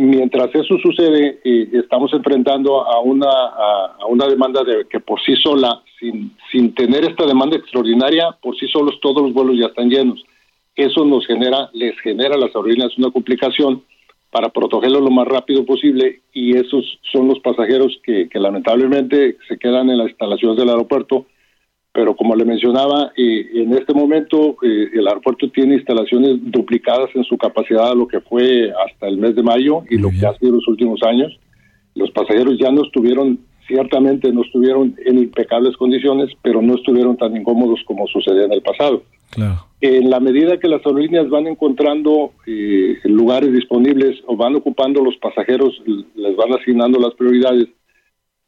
Mientras eso sucede, eh, estamos enfrentando a una, demanda de, que por sí sola, sin, sin tener esta demanda extraordinaria, por sí solos todos los vuelos ya están llenos. Eso nos genera, les genera a las aerolíneas una complicación para protegerlo lo más rápido posible y esos son los pasajeros que lamentablemente se quedan en las instalaciones del aeropuerto pero como le mencionaba, eh, en este momento eh, el aeropuerto tiene instalaciones duplicadas en su capacidad a lo que fue hasta el mes de mayo y lo que ha sido los últimos años. Los pasajeros ya no estuvieron, ciertamente no estuvieron en impecables condiciones, pero no estuvieron tan incómodos como sucedía en el pasado. En la medida que las aerolíneas van encontrando eh, lugares disponibles o van ocupando los pasajeros, les van asignando las prioridades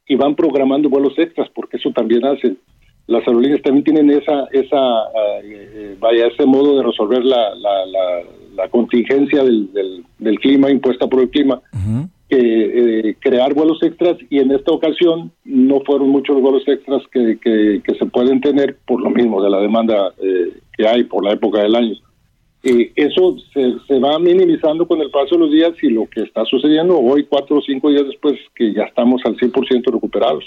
y van programando vuelos extras, porque eso también hacen las aerolíneas también tienen esa, esa eh, eh, vaya, ese modo de resolver la, la, la, contingencia del, del, clima impuesta por el clima, eh, crear vuelos extras y en esta ocasión no fueron muchos los vuelos extras que, que, se pueden tener por lo mismo de la demanda que hay por la época del año. eso se, se va minimizando con el paso de los días y lo que está sucediendo hoy, cuatro o cinco días después, que ya estamos al 100% recuperados.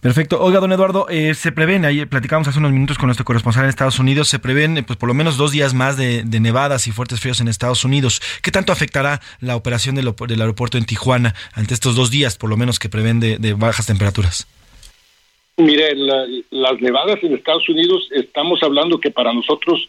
Perfecto. Oiga, don Eduardo, eh, se prevén, ahí platicamos hace unos minutos con nuestro corresponsal en Estados Unidos, se prevén eh, pues por lo menos dos días más de, nevadas y fuertes fríos en Estados Unidos. ¿Qué tanto afectará la operación del, aeropuerto en Tijuana ante estos dos días, por lo menos, que prevén de, bajas temperaturas? Mire, las nevadas en Estados Unidos, estamos hablando que para nosotros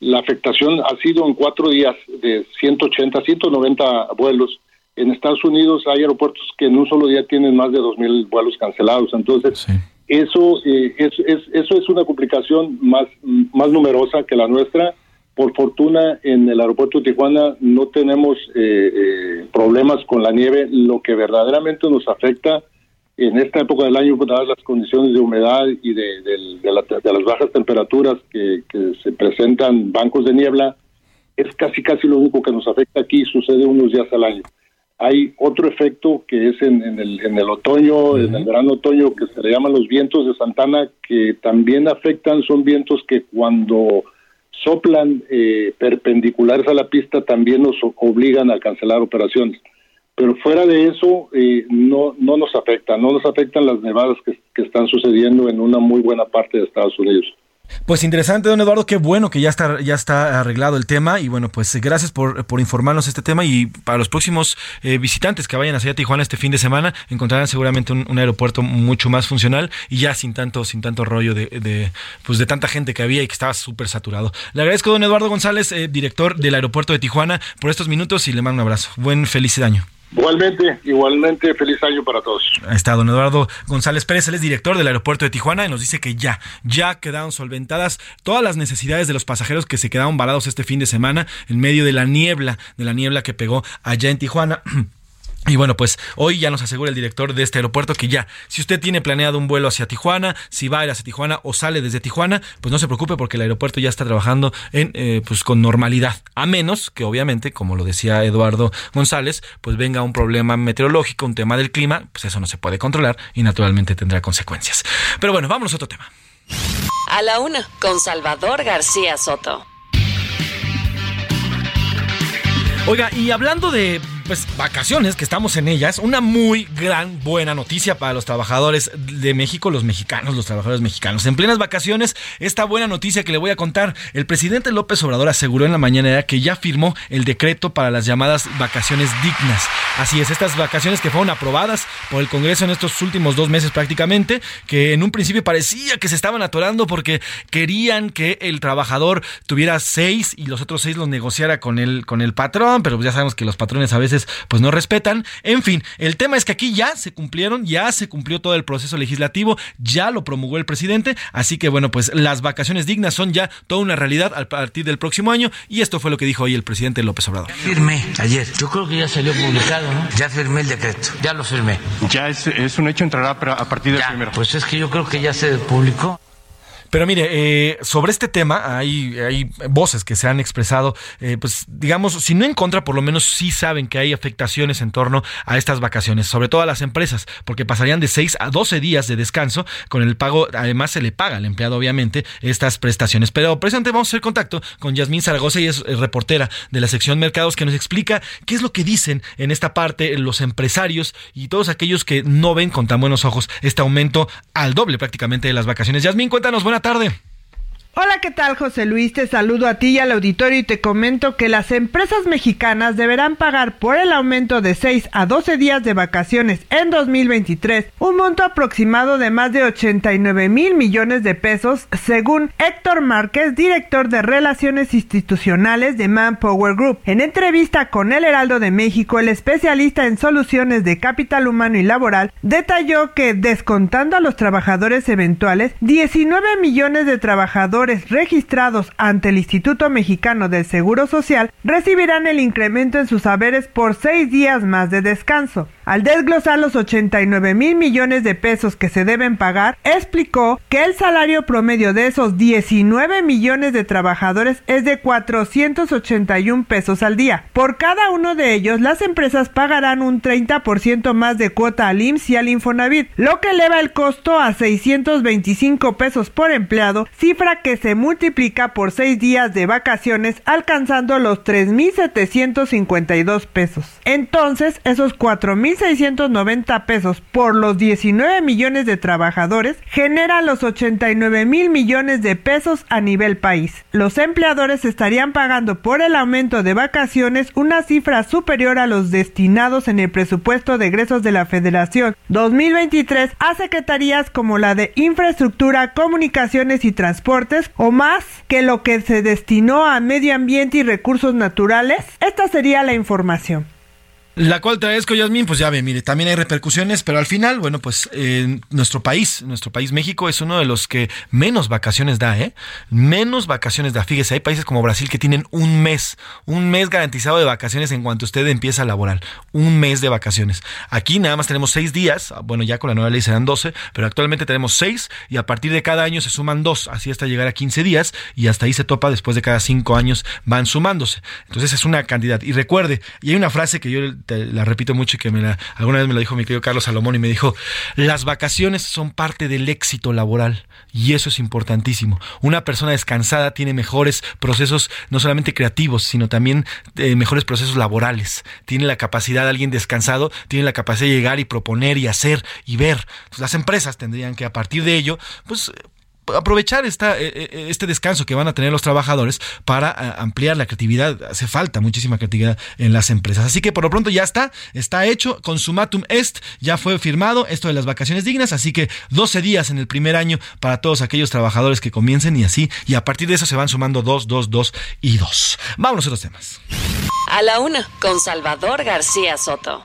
la afectación ha sido en cuatro días de 180, 190 vuelos en Estados Unidos hay aeropuertos que en un solo día tienen más de 2.000 vuelos cancelados. Entonces, eso, eh, es, eso es una complicación más, más numerosa que la nuestra. Por fortuna, en el aeropuerto de Tijuana no tenemos eh, eh, problemas con la nieve. Lo que verdaderamente nos afecta en esta época del año, dadas las condiciones de humedad y de, las bajas temperaturas que, que se presentan bancos de niebla, es casi casi lo único que nos afecta aquí. Sucede unos días al año. Hay otro efecto que es en, el, en el otoño, en el verano otoño, que se le llaman los vientos de Santana, que también afectan, son vientos que cuando soplan eh, perpendiculares a la pista también nos obligan a cancelar operaciones. Pero fuera de eso, eh, no, no nos afecta, no nos afectan las nevadas que, que están sucediendo en una muy buena parte de Estados Unidos. Pues interesante, don Eduardo, qué bueno que ya está, ya está arreglado el tema y bueno, pues gracias por, por informarnos este tema y para los próximos eh, visitantes que vayan hacia Tijuana este fin de semana encontrarán seguramente un, aeropuerto mucho más funcional y ya sin tanto, sin tanto rollo de, pues de tanta gente que había y que estaba súper saturado. Le agradezco, don Eduardo González, eh, director del aeropuerto de Tijuana, por estos minutos y le mando un abrazo. Buen feliz año. Igualmente, igualmente, feliz año para todos. Ahí está don Eduardo González Pérez, él es director del aeropuerto de Tijuana y nos dice que ya, ya quedaron solventadas todas las necesidades de los pasajeros que se quedaron varados este fin de semana en medio de la niebla, de la niebla que pegó allá en Tijuana. Y bueno, pues hoy ya nos asegura el director de este aeropuerto que ya, si usted tiene planeado un vuelo hacia Tijuana, si va a ir hacia Tijuana o sale desde Tijuana, pues no se preocupe porque el aeropuerto ya está trabajando en, eh, pues con normalidad. A menos que obviamente, como lo decía Eduardo González, pues venga un problema meteorológico, un tema del clima, pues eso no se puede controlar y naturalmente tendrá consecuencias. Pero bueno, vámonos a otro tema. A la una, con Salvador García Soto. Oiga, y hablando de pues vacaciones, que estamos en ellas, una muy gran buena noticia para los trabajadores de México, los mexicanos, los trabajadores mexicanos. En plenas vacaciones, esta buena noticia que le voy a contar, el presidente López Obrador aseguró en la mañana que ya firmó el decreto para las llamadas vacaciones dignas. Así es, estas vacaciones que fueron aprobadas por el Congreso en estos últimos dos meses prácticamente, que en un principio parecía que se estaban atorando porque querían que el trabajador tuviera seis y los otros seis los negociara con el, con el patrón, pero ya sabemos que los patrones a veces veces pues no respetan. En fin, el tema es que aquí ya se cumplieron, ya se cumplió todo el proceso legislativo, ya lo promulgó el presidente, así que bueno, pues las vacaciones dignas son ya toda una realidad a partir del próximo año y esto fue lo que dijo hoy el presidente López Obrador. Firmé ayer, yo creo que ya salió publicado, ¿no? Ya firmé el decreto, ya lo firmé. Ya es, es un hecho, entrará a partir del primero. Pues es que yo creo que ya se publicó. Pero mire, eh, sobre este tema hay, hay voces que se han expresado, eh, pues digamos, si no en contra, por lo menos sí saben que hay afectaciones en torno a estas vacaciones, sobre todo a las empresas, porque pasarían de 6 a 12 días de descanso con el pago, además se le paga al empleado, obviamente, estas prestaciones. Pero presente vamos a hacer contacto con Yasmín Zaragoza, y es reportera de la sección Mercados, que nos explica qué es lo que dicen en esta parte los empresarios y todos aquellos que no ven con tan buenos ojos este aumento al doble prácticamente de las vacaciones. Yasmín, cuéntanos, buena tarde. Hola, ¿qué tal José Luis? Te saludo a ti y al auditorio y te comento que las empresas mexicanas deberán pagar por el aumento de 6 a 12 días de vacaciones en 2023 un monto aproximado de más de 89 mil millones de pesos, según Héctor Márquez, director de Relaciones Institucionales de Manpower Group. En entrevista con El Heraldo de México, el especialista en soluciones de capital humano y laboral detalló que, descontando a los trabajadores eventuales, 19 millones de trabajadores registrados ante el Instituto Mexicano del Seguro Social recibirán el incremento en sus saberes por seis días más de descanso. Al desglosar los 89 mil millones de pesos que se deben pagar, explicó que el salario promedio de esos 19 millones de trabajadores es de 481 pesos al día. Por cada uno de ellos, las empresas pagarán un 30% más de cuota al IMSS y al Infonavit, lo que eleva el costo a 625 pesos por empleado, cifra que se multiplica por seis días de vacaciones, alcanzando los 3.752 pesos. Entonces, esos 4.690 pesos por los 19 millones de trabajadores genera los 89 mil millones de pesos a nivel país. Los empleadores estarían pagando por el aumento de vacaciones una cifra superior a los destinados en el presupuesto de egresos de la Federación 2023 a secretarías como la de Infraestructura, Comunicaciones y O más que lo que se destinó a medio ambiente y recursos naturales? Esta sería la información. La cual traes, Yasmín, pues ya ve, mire, también hay repercusiones, pero al final, bueno, pues eh, nuestro país, nuestro país México es uno de los que menos vacaciones da, ¿eh? Menos vacaciones da. Fíjese, hay países como Brasil que tienen un mes, un mes garantizado de vacaciones en cuanto usted empieza a laborar, un mes de vacaciones. Aquí nada más tenemos seis días, bueno, ya con la nueva ley serán doce, pero actualmente tenemos seis y a partir de cada año se suman dos, así hasta llegar a quince días y hasta ahí se topa después de cada cinco años van sumándose. Entonces es una cantidad. Y recuerde, y hay una frase que yo la repito mucho y que me la, alguna vez me la dijo mi querido Carlos Salomón y me dijo, las vacaciones son parte del éxito laboral y eso es importantísimo. Una persona descansada tiene mejores procesos, no solamente creativos, sino también eh, mejores procesos laborales. Tiene la capacidad, alguien descansado, tiene la capacidad de llegar y proponer y hacer y ver. las empresas tendrían que a partir de ello, pues aprovechar esta, eh, eh, este descanso que van a tener los trabajadores para eh, ampliar la creatividad. Hace falta muchísima creatividad en las empresas. Así que por lo pronto ya está, está hecho. Consumatum Est ya fue firmado esto de las vacaciones dignas. Así que 12 días en el primer año para todos aquellos trabajadores que comiencen y así. Y a partir de eso se van sumando 2, 2, 2 y 2. Vámonos a los temas. A la una, con Salvador García Soto.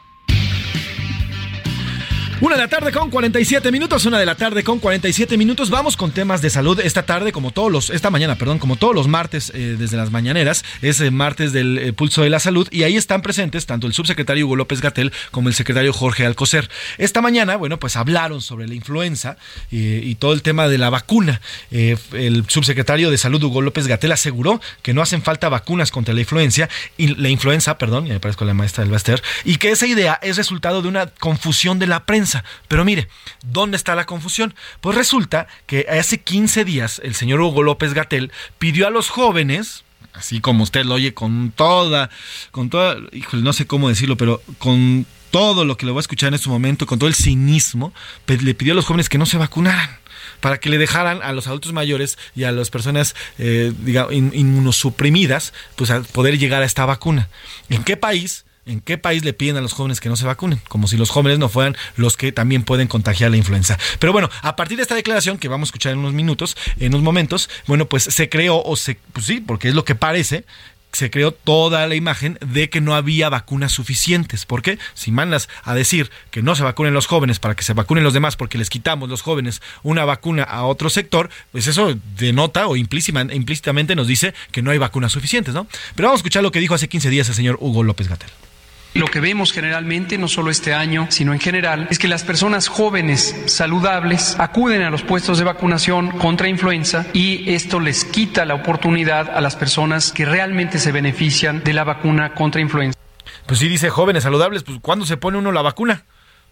Una de la tarde con 47 minutos, una de la tarde con 47 minutos. Vamos con temas de salud esta tarde, como todos los, esta mañana, perdón, como todos los martes eh, desde las mañaneras, es el martes del eh, Pulso de la Salud y ahí están presentes tanto el subsecretario Hugo López Gatel como el secretario Jorge Alcocer. Esta mañana, bueno, pues hablaron sobre la influenza eh, y todo el tema de la vacuna. el subsecretario de Salud Hugo López Gatel aseguró que no hacen falta vacunas contra la influencia y la influenza, perdón, me parezco la maestra del Baster, y que esa idea es resultado de una confusión de la prensa pero mire, ¿dónde está la confusión? Pues resulta que hace 15 días el señor Hugo López Gatel pidió a los jóvenes, así como usted lo oye con toda, con toda, híjole, no sé cómo decirlo, pero con todo lo que le voy a escuchar en este momento, con todo el cinismo, le pidió a los jóvenes que no se vacunaran para que le dejaran a los adultos mayores y a las personas eh, inmunosuprimidas pues a poder llegar a esta vacuna. ¿En qué país? ¿En qué país le piden a los jóvenes que no se vacunen? Como si los jóvenes no fueran los que también pueden contagiar la influenza. Pero bueno, a partir de esta declaración que vamos a escuchar en unos minutos, en unos momentos, bueno, pues se creó o se, pues sí, porque es lo que parece, se creó toda la imagen de que no había vacunas suficientes. ¿Por qué? Si mandas a decir que no se vacunen los jóvenes para que se vacunen los demás porque les quitamos los jóvenes una vacuna a otro sector, pues eso denota o implícitamente nos dice que no hay vacunas suficientes, ¿no? Pero vamos a escuchar lo que dijo hace 15 días el señor Hugo López Gatel. Lo que vemos generalmente, no solo este año, sino en general, es que las personas jóvenes saludables acuden a los puestos de vacunación contra influenza y esto les quita la oportunidad a las personas que realmente se benefician de la vacuna contra influenza. Pues sí dice jóvenes saludables, pues ¿cuándo se pone uno la vacuna?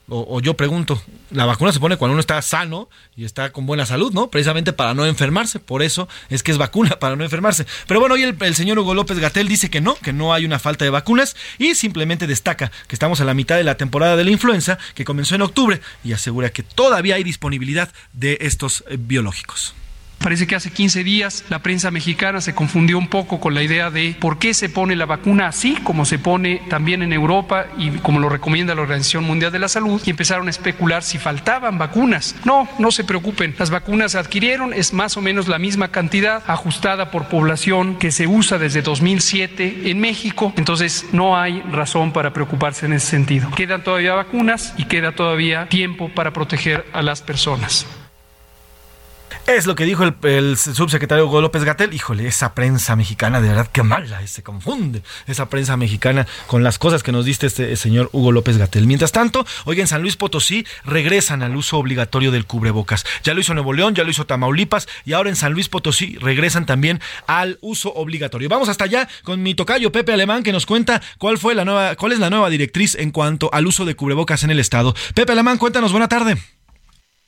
O, yo pregunto, la vacuna se pone cuando uno está sano y está con buena salud, ¿no? Precisamente para no enfermarse, por eso es que es vacuna, para no enfermarse. Pero bueno, hoy el, señor Hugo López Gatel dice que no, que no hay una falta de vacunas y simplemente destaca que estamos a la mitad de la temporada de la influenza que comenzó en octubre y asegura que todavía hay disponibilidad de estos eh, biológicos. Parece que hace 15 días la prensa mexicana se confundió un poco con la idea de por qué se pone la vacuna así como se pone también en Europa y como lo recomienda la Organización Mundial de la Salud y empezaron a especular si faltaban vacunas. No, no se preocupen, las vacunas se adquirieron, es más o menos la misma cantidad ajustada por población que se usa desde 2007 en México, entonces no hay razón para preocuparse en ese sentido. Quedan todavía vacunas y queda todavía tiempo para proteger a las personas. Es lo que dijo el, subsecretario Hugo López Gatel. Híjole, esa prensa mexicana, de verdad que mala, se confunde esa prensa mexicana con las cosas que nos diste este señor Hugo López Gatel. Mientras tanto, hoy en San Luis Potosí regresan al uso obligatorio del cubrebocas. Ya lo hizo Nuevo León, ya lo hizo Tamaulipas y ahora en San Luis Potosí regresan también al uso obligatorio. Vamos hasta allá con mi tocayo Pepe Alemán que nos cuenta cuál fue la nueva, cuál es la nueva directriz en cuanto al uso de cubrebocas en el estado. Pepe Alemán, cuéntanos, buena tarde.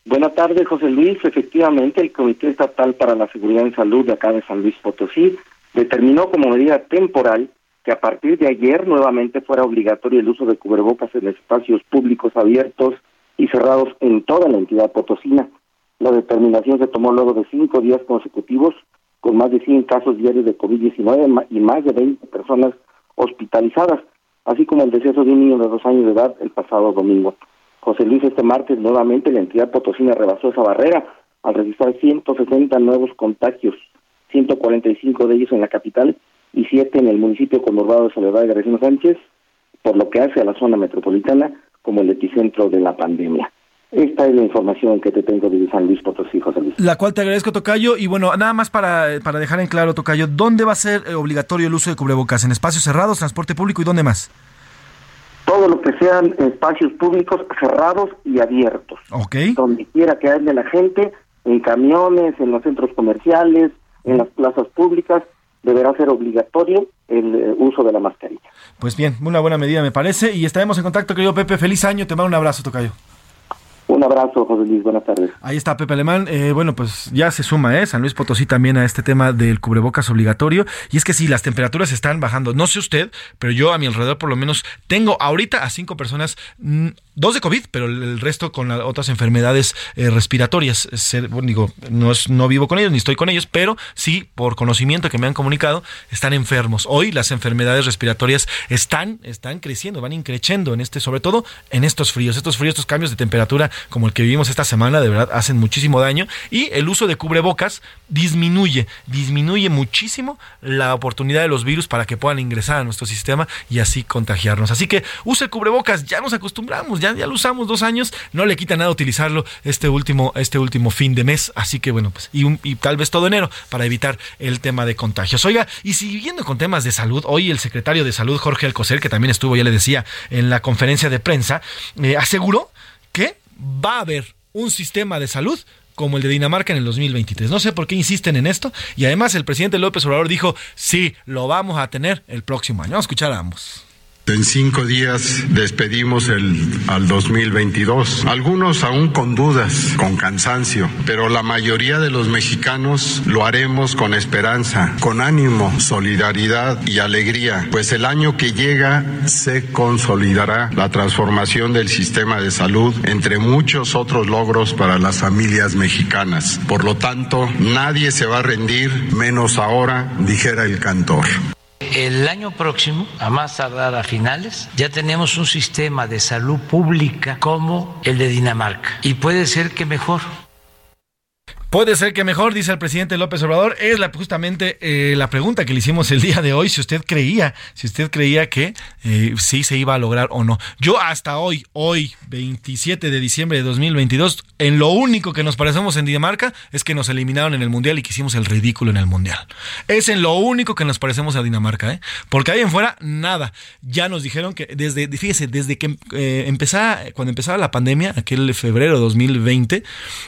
Buenas tardes, José Luis. Efectivamente, el Comité Estatal para la Seguridad en Salud de acá de San Luis Potosí determinó como medida temporal que a partir de ayer nuevamente fuera obligatorio el uso de cubrebocas en espacios públicos abiertos y cerrados en toda la entidad potosina. La determinación se tomó luego de cinco días consecutivos con más de 100 casos diarios de COVID-19 y más de 20 personas hospitalizadas, así como el deceso de un niño de dos años de edad el pasado domingo. José Luis, este martes nuevamente la entidad potosina rebasó esa barrera al registrar 160 nuevos contagios, 145 de ellos en la capital y 7 en el municipio conurbado de Soledad de García Sánchez, por lo que hace a la zona metropolitana como el epicentro de la pandemia. Esta es la información que te tengo de San Luis Potosí, José Luis. La cual te agradezco, Tocayo. Y bueno, nada más para, para dejar en claro, Tocayo, ¿dónde va a ser eh, obligatorio el uso de cubrebocas? ¿En espacios cerrados, transporte público y dónde más? Todo lo que sean espacios públicos cerrados y abiertos. Donde quiera que haya la gente, en camiones, en los centros comerciales, en las plazas públicas, deberá ser obligatorio el eh, uso de la mascarilla. Pues bien, una buena medida me parece y estaremos en contacto, querido Pepe. Feliz año, te mando un abrazo, Tocayo. Un abrazo, José Luis. Buenas tardes. Ahí está Pepe Alemán. Eh, bueno, pues ya se suma, ¿eh? San Luis Potosí también a este tema del cubrebocas obligatorio. Y es que sí, las temperaturas están bajando. No sé usted, pero yo a mi alrededor por lo menos tengo ahorita a cinco personas, mm, dos de COVID, pero el resto con otras enfermedades eh, respiratorias. digo, no, es, no vivo con ellos ni estoy con ellos, pero sí, por conocimiento que me han comunicado, están enfermos. Hoy las enfermedades respiratorias están, están creciendo, van increciendo en este, sobre todo en estos fríos. Estos fríos, estos cambios de temperatura como el que vivimos esta semana, de verdad hacen muchísimo daño y el uso de cubrebocas disminuye, disminuye muchísimo la oportunidad de los virus para que puedan ingresar a nuestro sistema y así contagiarnos. Así que use cubrebocas, ya nos acostumbramos, ya, ya lo usamos dos años, no le quita nada utilizarlo este último, este último fin de mes, así que bueno, pues y, tal vez todo enero para evitar el tema de contagios. Oiga, y siguiendo con temas de salud, hoy el secretario de salud Jorge Alcocer, que también estuvo, ya le decía, en la conferencia de prensa, eh, aseguró que va a haber un sistema de salud como el de Dinamarca en el 2023. No sé por qué insisten en esto. Y además el presidente López Obrador dijo, sí, lo vamos a tener el próximo año. Vamos a escuchar a ambos. En cinco días despedimos el, al 2022. Algunos aún con dudas, con cansancio, pero la mayoría de los mexicanos lo haremos con esperanza, con ánimo, solidaridad y alegría, pues el año que llega se consolidará la transformación del sistema de salud, entre muchos otros logros para las familias mexicanas. Por lo tanto, nadie se va a rendir, menos ahora, dijera el cantor. El año próximo, a más tardar a finales, ya tenemos un sistema de salud pública como el de Dinamarca. Y puede ser que mejor. Puede ser que mejor, dice el presidente López Obrador. Es la, justamente eh, la pregunta que le hicimos el día de hoy, si usted creía, si usted creía que eh, sí se iba a lograr o no. Yo hasta hoy, hoy, 27 de diciembre de 2022, en lo único que nos parecemos en Dinamarca es que nos eliminaron en el Mundial y que hicimos el ridículo en el Mundial. Es en lo único que nos parecemos a Dinamarca, ¿eh? Porque ahí en fuera, nada. Ya nos dijeron que desde, fíjese, desde que eh, empezaba, cuando empezaba la pandemia, aquel febrero de 2020,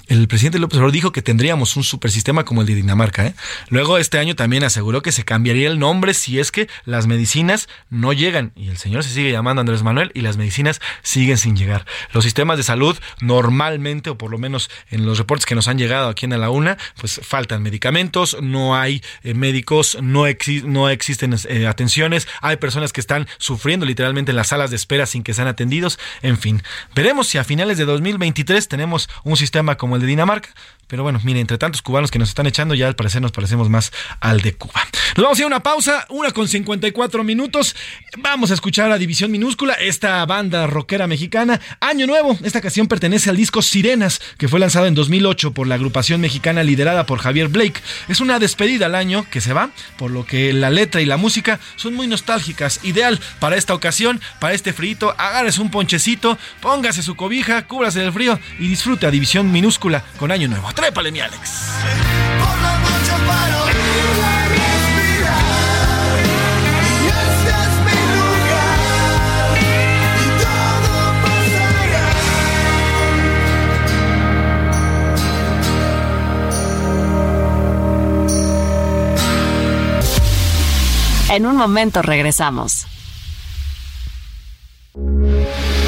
el presidente López Obrador dijo que tendríamos un supersistema como el de Dinamarca. ¿eh? Luego este año también aseguró que se cambiaría el nombre si es que las medicinas no llegan. Y el señor se sigue llamando Andrés Manuel y las medicinas siguen sin llegar. Los sistemas de salud normalmente, o por lo menos en los reportes que nos han llegado aquí en la UNA, pues faltan medicamentos, no hay eh, médicos, no, no existen eh, atenciones, hay personas que están sufriendo literalmente en las salas de espera sin que sean atendidos. En fin, veremos si a finales de 2023 tenemos un sistema como el de Dinamarca. Pero bueno, mire, entre tantos cubanos que nos están echando, ya al parecer nos parecemos más al de Cuba. Nos vamos a ir a una pausa, una con 54 minutos. Vamos a escuchar a División Minúscula, esta banda rockera mexicana. Año nuevo, esta canción pertenece al disco Sirenas, que fue lanzado en 2008 por la agrupación mexicana liderada por Javier Blake. Es una despedida al año que se va, por lo que la letra y la música son muy nostálgicas. Ideal para esta ocasión, para este frito. Agárrese un ponchecito, póngase su cobija, cúbrase del frío y disfrute a División Minúscula con Año Nuevo. Trépale, mi Alex. En un momento regresamos.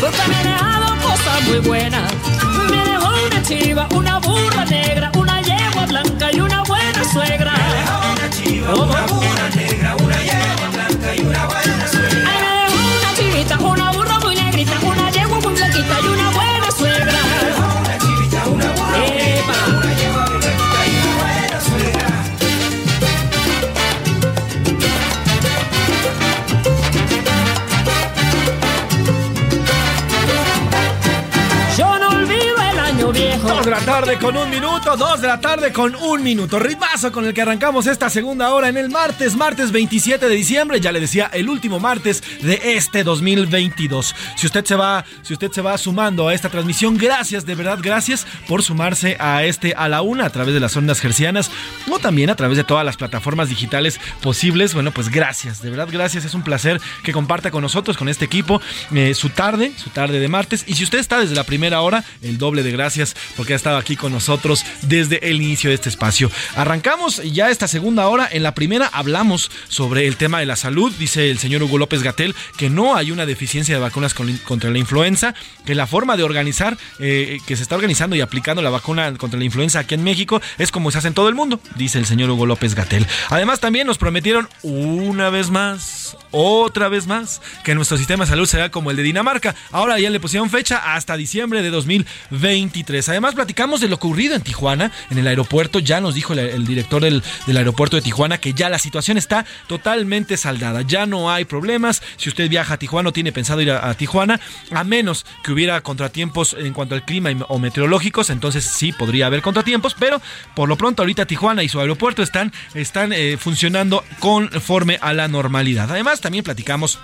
Porque me ha dejado cosas muy buenas. Me dejó una chiva, una burra negra, una yegua blanca y una buena suegra. Me dejó una chiva, una burra negra, una yegua blanca y una buena suegra. Ay, me dejó una chivita, una la tarde con un minuto, dos de la tarde con un minuto. Ritmazo con el que arrancamos esta segunda hora en el martes, martes 27 de diciembre. Ya le decía, el último martes de este 2022. Si usted se va, si usted se va sumando a esta transmisión, gracias, de verdad, gracias por sumarse a este a la una a través de las ondas gercianas o también a través de todas las plataformas digitales posibles. Bueno, pues gracias, de verdad, gracias. Es un placer que comparta con nosotros, con este equipo, eh, su tarde, su tarde de martes. Y si usted está desde la primera hora, el doble de gracias porque ha estado aquí con nosotros desde el inicio de este espacio. Arrancamos ya esta segunda hora. En la primera hablamos sobre el tema de la salud. Dice el señor Hugo López Gatel que no hay una deficiencia de vacunas con- contra la influenza, que la forma de organizar, eh, que se está organizando y aplicando la vacuna contra la influenza aquí en México es como se hace en todo el mundo, dice el señor Hugo López Gatel. Además también nos prometieron una vez más, otra vez más, que nuestro sistema de salud será como el de Dinamarca. Ahora ya le pusieron fecha hasta diciembre de 2023. Además platicamos de lo ocurrido en Tijuana, en el aeropuerto. Ya nos dijo el, director del aeropuerto de Tijuana que ya la situación está totalmente saldada. Ya no hay problemas. Si usted viaja a Tijuana o tiene pensado ir a, Tijuana, a menos que hubiera contratiempos en cuanto al clima o meteorológicos, entonces sí podría haber contratiempos, pero por lo pronto ahorita Tijuana y su aeropuerto están, están eh, funcionando conforme a la normalidad. Además, también platicamos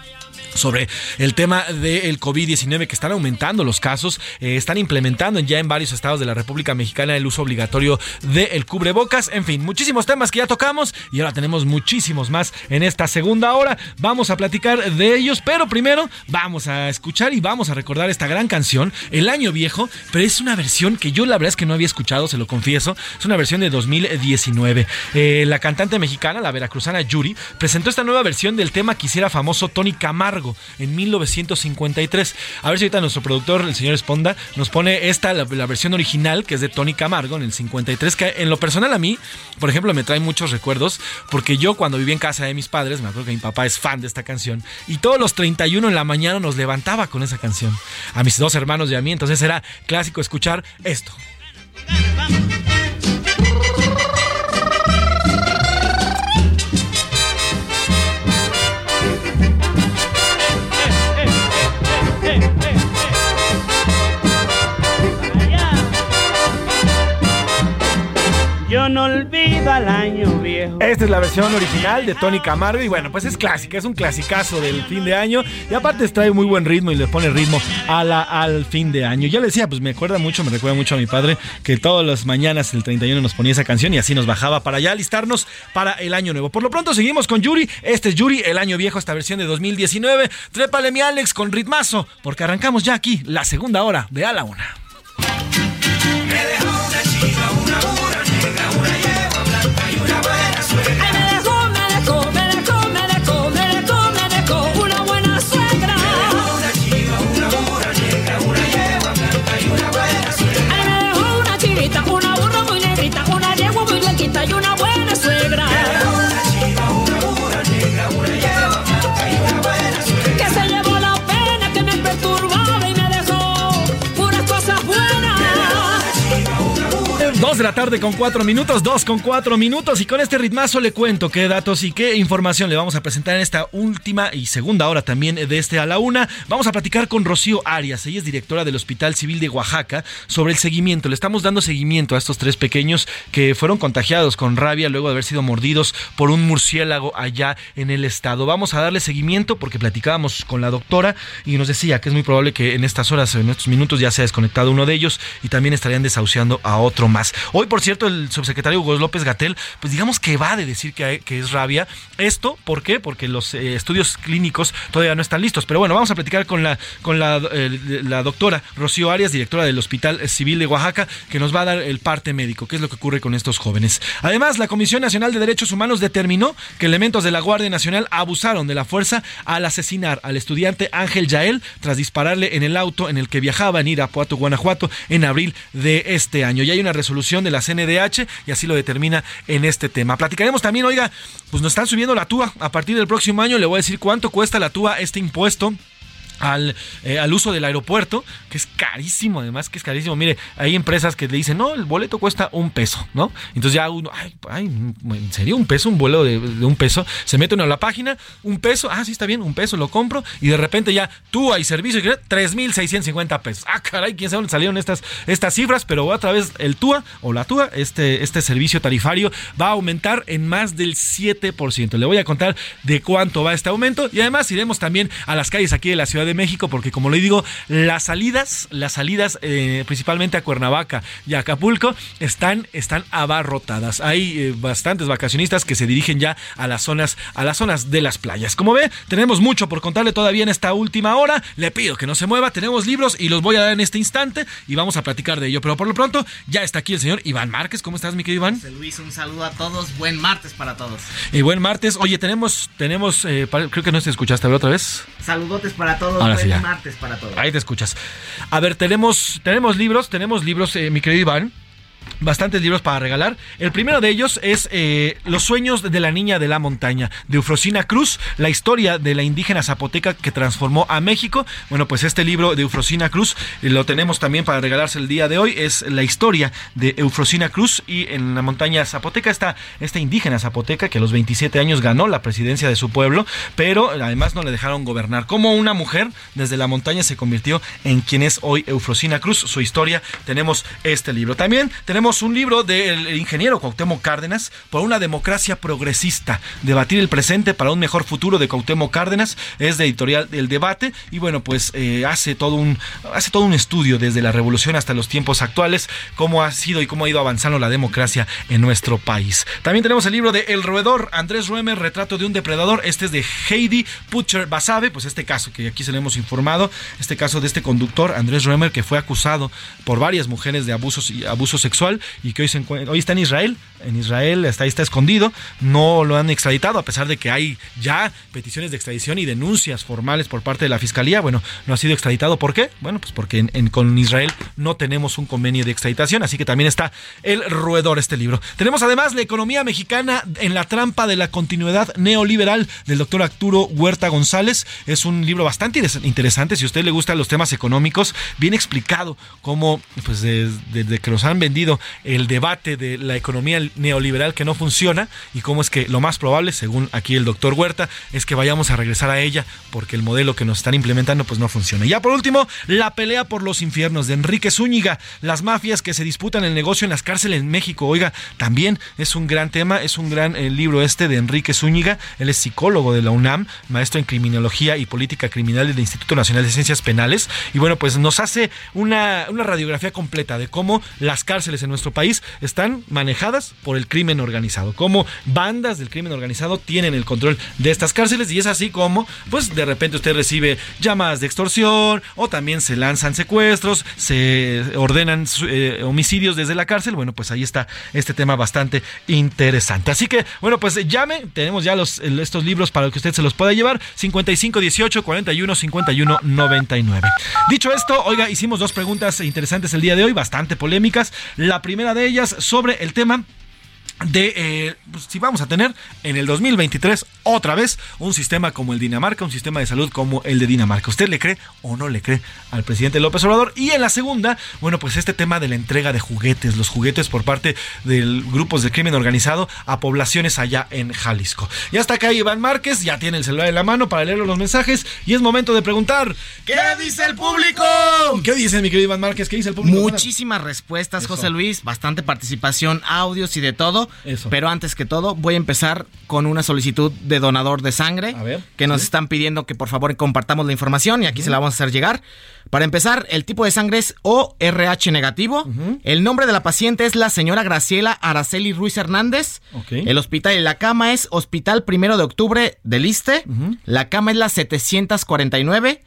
sobre el tema del COVID-19 que están aumentando los casos, eh, están implementando ya en varios estados de la República Mexicana el uso obligatorio del cubrebocas. En fin, muchísimos temas que ya tocamos y ahora tenemos muchísimos más en esta segunda hora. Vamos a platicar de ellos, pero primero vamos a escuchar y vamos a recordar esta gran canción, El Año Viejo, pero es una versión que yo la verdad es que no había escuchado, se lo confieso. Es una versión de 2019. Eh, la cantante mexicana, la veracruzana Yuri, presentó esta nueva versión del tema que hiciera famoso Tony Camargo en 1953. A ver si ahorita nuestro productor, el señor Esponda, nos pone esta, la, versión original, que es de Tony Camargo en el 53, que en lo personal a mí, por ejemplo, me trae muchos recuerdos, porque yo cuando viví en casa de mis padres, me acuerdo que mi papá es fan de esta canción, todos los 31 en la mañana nos levantaba con esa canción. A mis dos hermanos y a mí, entonces era clásico escuchar esto. Yo no olvido al año viejo. Esta es la versión original de Tony Camargo y bueno, pues es clásica, es un clasicazo del fin de año y aparte trae muy buen ritmo y le pone ritmo a la, al fin de año. Ya le decía, pues me acuerda mucho, me recuerda mucho a mi padre que todas las mañanas el 31 nos ponía esa canción y así nos bajaba para ya alistarnos para el año nuevo. Por lo pronto seguimos con Yuri, este es Yuri, el año viejo, esta versión de 2019. Trépale mi Alex con ritmazo porque arrancamos ya aquí la segunda hora de A la Una. Me dejó de la tarde con 4 minutos, 2 con 4 minutos y con este ritmazo le cuento qué datos y qué información le vamos a presentar en esta última y segunda hora también de este a la una. Vamos a platicar con Rocío Arias, ella es directora del Hospital Civil de Oaxaca, sobre el seguimiento. Le estamos dando seguimiento a estos tres pequeños que fueron contagiados con rabia luego de haber sido mordidos por un murciélago allá en el estado. Vamos a darle seguimiento porque platicábamos con la doctora y nos decía que es muy probable que en estas horas, en estos minutos ya se ha desconectado uno de ellos y también estarían desahuciando a otro más. Hoy, por cierto, el subsecretario Hugo López Gatel, pues digamos que va de decir que, es rabia. Esto, ¿por qué? Porque los eh, estudios clínicos todavía no están listos. Pero bueno, vamos a platicar con la, con la, la doctora Rocío Arias, directora del Hospital Civil de Oaxaca, que nos va a dar el parte médico, qué es lo que ocurre con estos jóvenes. Además, la Comisión Nacional de Derechos Humanos determinó que elementos de la Guardia Nacional abusaron de la fuerza al asesinar al estudiante Ángel Yael tras dispararle en el auto en el que viajaba en Irapuato, Guanajuato, en abril de este año. Ya hay una resolución de la CNDH y así lo determina en este tema. Platicaremos también, oiga, pues nos están subiendo la TUA. A partir del próximo año le voy a decir cuánto cuesta la TUA este impuesto. Al, eh, al uso del aeropuerto, que es carísimo, además que es carísimo. Mire, hay empresas que le dicen, no, el boleto cuesta un peso, ¿no? Entonces ya uno, ay, ay, ¿en serio un peso? Un vuelo de, un peso. Se mete uno a la página, un peso, ah, sí, está bien, un peso, lo compro, y de repente ya tú hay servicio, y 3.650 pesos. Ah, caray, quién sabe dónde salieron estas, estas cifras, pero otra vez el TUA o la TUA, este, este servicio tarifario, va a aumentar en más del 7%. Le voy a contar de cuánto va este aumento y además iremos también a las calles aquí de la Ciudad de México, porque como le digo, las salidas, las salidas eh, principalmente a Cuernavaca y a Acapulco están, están abarrotadas. Hay eh, bastantes vacacionistas que se dirigen ya a las zonas, a las zonas de las playas. Como ve, tenemos mucho por contarle todavía en esta última hora. Le pido que no se mueva, tenemos libros y los voy a dar en este instante y vamos a platicar de ello. Pero por lo pronto, ya está aquí el señor Iván Márquez. ¿Cómo estás, mi querido Iván? Luis, un saludo a todos. Buen martes para todos. Y buen martes. Oye, tenemos, tenemos, eh, creo que no te escuchaste, a ver otra vez. Saludotes para todos. Ahora sí, ya. martes para todos. Ahí te escuchas. A ver, tenemos, tenemos libros, tenemos libros, eh, mi querido Iván. Bastantes libros para regalar. El primero de ellos es eh, Los sueños de la niña de la montaña, de Eufrosina Cruz, la historia de la indígena zapoteca que transformó a México. Bueno, pues este libro de Eufrosina Cruz eh, lo tenemos también para regalarse el día de hoy. Es la historia de Eufrosina Cruz y en la montaña zapoteca está esta indígena zapoteca que a los 27 años ganó la presidencia de su pueblo, pero además no le dejaron gobernar. Como una mujer desde la montaña se convirtió en quien es hoy Eufrosina Cruz. Su historia, tenemos este libro. También tenemos tenemos un libro del ingeniero Cuauhtémoc Cárdenas por una democracia progresista, debatir el presente para un mejor futuro de Cuauhtémoc Cárdenas, es de editorial El Debate. Y bueno, pues eh, hace todo un hace todo un estudio desde la revolución hasta los tiempos actuales, cómo ha sido y cómo ha ido avanzando la democracia en nuestro país. También tenemos el libro de El roedor, Andrés Ruemer, retrato de un depredador, este es de Heidi Butcher Basabe, pues este caso que aquí se le hemos informado, este caso de este conductor Andrés Ruemer que fue acusado por varias mujeres de abusos y abuso sexual y que hoy se encuentra, hoy está en Israel, en Israel está ahí está escondido, no lo han extraditado a pesar de que hay ya peticiones de extradición y denuncias formales por parte de la fiscalía. Bueno, no ha sido extraditado. ¿Por qué? Bueno, pues porque con Israel no tenemos un convenio de extraditación, así que también está el roedor este libro. Tenemos además la economía mexicana en la trampa de la continuidad neoliberal del doctor Arturo Huerta González. Es un libro bastante interes- interesante. Si a usted le gustan los temas económicos, bien explicado cómo, pues desde, desde que nos han vendido el debate de la economía neoliberal que no funciona y cómo es que lo más probable, según aquí el doctor Huerta, es que vayamos a regresar a ella porque el modelo que nos están implementando pues no funciona. Y ya por último, la pelea por los infiernos de Enrique Zúñiga, las mafias que se disputan el negocio en las cárceles en México. Oiga, también es un gran tema, es un gran eh, libro este de Enrique Zúñiga, él es psicólogo de la UNAM, maestro en criminología y política criminal del Instituto Nacional de Ciencias Penales y bueno, pues nos hace una, una radiografía completa de cómo las cárceles en nuestro país están manejadas por el crimen organizado, cómo bandas del crimen organizado tienen el control de estas cárceles y es así como, pues de repente usted recibe llamadas de extorsión o también se lanzan secuestros, se ordenan eh, homicidios desde la cárcel. Bueno, pues ahí está este tema bastante interesante. Así que, bueno, pues llame, tenemos ya los, estos libros para que usted se los pueda llevar, 55 18 41 51 99. Dicho esto, oiga, hicimos dos preguntas interesantes el día de hoy, bastante polémicas. La primera de ellas sobre el tema de eh, pues, si vamos a tener en el 2023 otra vez un sistema como el Dinamarca, un sistema de salud como el de Dinamarca. ¿Usted le cree o no le cree al presidente López Obrador? Y en la segunda, bueno, pues este tema de la entrega de juguetes, los juguetes por parte de grupos de crimen organizado a poblaciones allá en Jalisco. Ya está acá Iván Márquez, ya tiene el celular en la mano para leer los mensajes y es momento de preguntar, ¿qué dice el público? ¿Qué dice mi querido Iván Márquez? ¿Qué dice el público? Muchísimas respuestas, José Luis, bastante participación, audios y de todo. Pero antes que todo, voy a empezar con una solicitud de donador de sangre que nos están pidiendo que por favor compartamos la información y aquí se la vamos a hacer llegar. Para empezar, el tipo de sangre es ORH negativo. El nombre de la paciente es la señora Graciela Araceli Ruiz Hernández. El hospital y la cama es Hospital Primero de Octubre del Iste. La cama es la 749.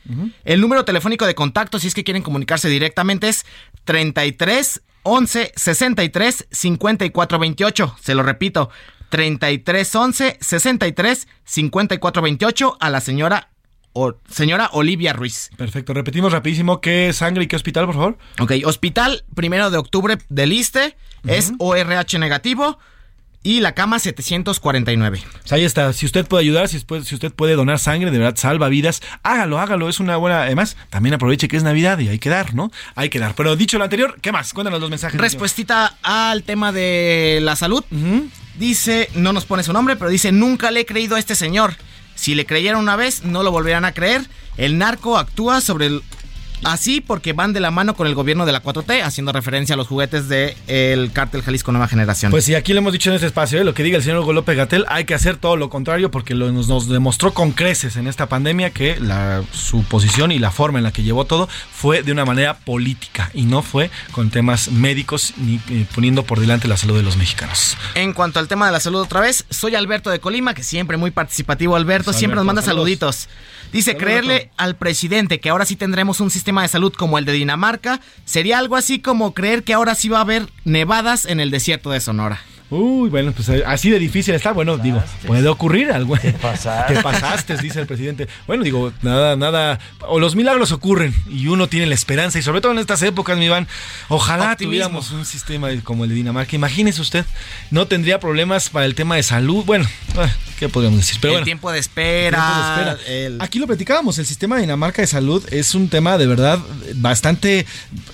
El número telefónico de contacto, si es que quieren comunicarse directamente, es 33 11 63 54 28. Se lo repito, 33 11 63 54 28 a la señora o, señora Olivia Ruiz. Perfecto, repetimos rapidísimo qué sangre y qué hospital, por favor. Ok, hospital primero de octubre del ISTE es ORH negativo. Y la cama 749. Pues ahí está. Si usted puede ayudar, si usted, si usted puede donar sangre, de verdad salva vidas, hágalo, hágalo. Es una buena. Además, también aproveche que es Navidad y hay que dar, ¿no? Hay que dar. Pero dicho lo anterior, ¿qué más? Cuéntanos los mensajes. Respuestita al tema de la salud. Dice, no nos pone su nombre, pero dice: Nunca le he creído a este señor. Si le creyeron una vez, no lo volverán a creer. El narco actúa sobre el. Así porque van de la mano con el gobierno de la 4T, haciendo referencia a los juguetes del el cártel Jalisco Nueva Generación. Pues sí, aquí lo hemos dicho en este espacio, ¿eh? lo que diga el señor Hugo López Gatel, hay que hacer todo lo contrario porque lo, nos, nos, demostró con creces en esta pandemia que la, su posición y la forma en la que llevó todo fue de una manera política y no fue con temas médicos ni eh, poniendo por delante la salud de los mexicanos. En cuanto al tema de la salud otra vez, soy Alberto de Colima, que siempre muy participativo Alberto, Pues, siempre nos manda saludos. saluditos. Dice, creerle al presidente que ahora sí tendremos un sistema de salud como el de Dinamarca, sería algo así como creer que ahora sí va a haber nevadas en el desierto de Sonora. Uy, bueno, pues eh, así de difícil está. Bueno, digo, puede ocurrir algo. Te pasaste. Te pasaste, dice el presidente. Bueno, digo, nada, nada. O los milagros ocurren y uno tiene la esperanza. Y sobre todo en estas épocas, mi Iván, ojalá Optimismo. tuviéramos un sistema como el de Dinamarca. Imagínese usted, no tendría problemas para el tema de salud. Bueno, ah, ¿qué podríamos decir? Pero el bueno. tiempo de espera. Tiempo de espera. el- Aquí lo platicábamos, el sistema de Dinamarca de salud es un tema de verdad bastante,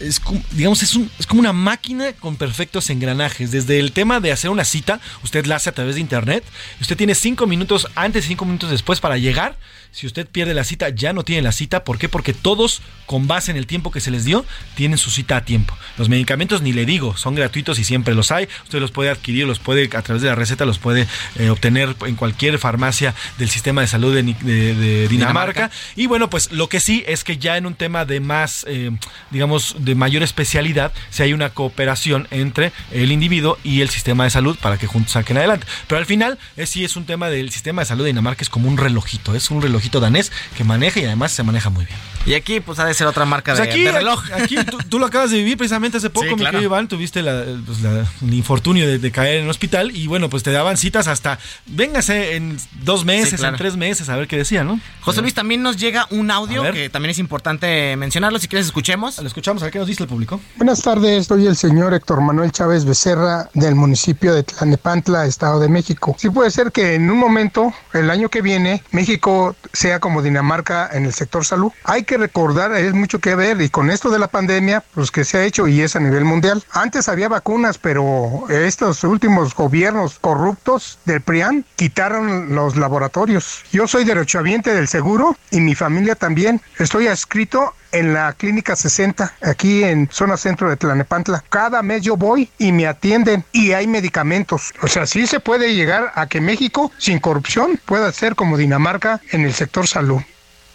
es como, digamos, es, un- es como una máquina con perfectos engranajes. Desde el tema de hacer una cita, usted la hace a través de internet, usted tiene cinco minutos antes, cinco minutos después para llegar si usted pierde la cita, ya no tiene la cita. ¿Por qué? Porque todos, con base en el tiempo que se les dio, tienen su cita a tiempo. Los medicamentos, ni le digo, son gratuitos y siempre los hay. Usted los puede adquirir, los puede, a través de la receta, los puede eh, obtener en cualquier farmacia del sistema de salud de, de, de Dinamarca. Y bueno, pues lo que sí es que ya en un tema de más, eh, digamos, de mayor especialidad, si hay una cooperación entre el individuo y el sistema de salud para que juntos saquen adelante. Pero al final, es, sí es un tema del sistema de salud de Dinamarca, es como un relojito, es un relojito danés que maneja y además se maneja muy bien. Y aquí, pues ha de ser otra marca Pues de, aquí, de reloj. aquí tú, tú lo acabas de vivir precisamente hace poco, Sí, mi claro. querido Iván, tuviste la- pues, la- el infortunio de, de caer en el hospital y bueno, pues te daban citas hasta, véngase en dos meses, claro. en tres meses, a ver qué decía, ¿no? José Luis, también nos llega un audio que también es importante mencionarlo. Si quieres, escuchemos. Lo escuchamos, a ver qué nos dice el público. Buenas tardes, soy el señor Héctor Manuel Chávez Becerra del municipio de Tlanepantla, Estado de México. Sí puede ser que en un momento, el año que viene, México sea como Dinamarca en el sector salud. Hay que recordar, es mucho que ver y con esto de la pandemia, pues que se ha hecho y es a nivel mundial. Antes había vacunas, pero estos últimos gobiernos corruptos del PRIAN quitaron los laboratorios. Yo soy derechohabiente del seguro y mi familia también. Estoy adscrito en la clínica 60, aquí en zona centro de Tlanepantla. Cada mes yo voy y me atienden y hay medicamentos. O sea, sí se puede llegar a que México, sin corrupción, pueda ser como Dinamarca en el sector salud.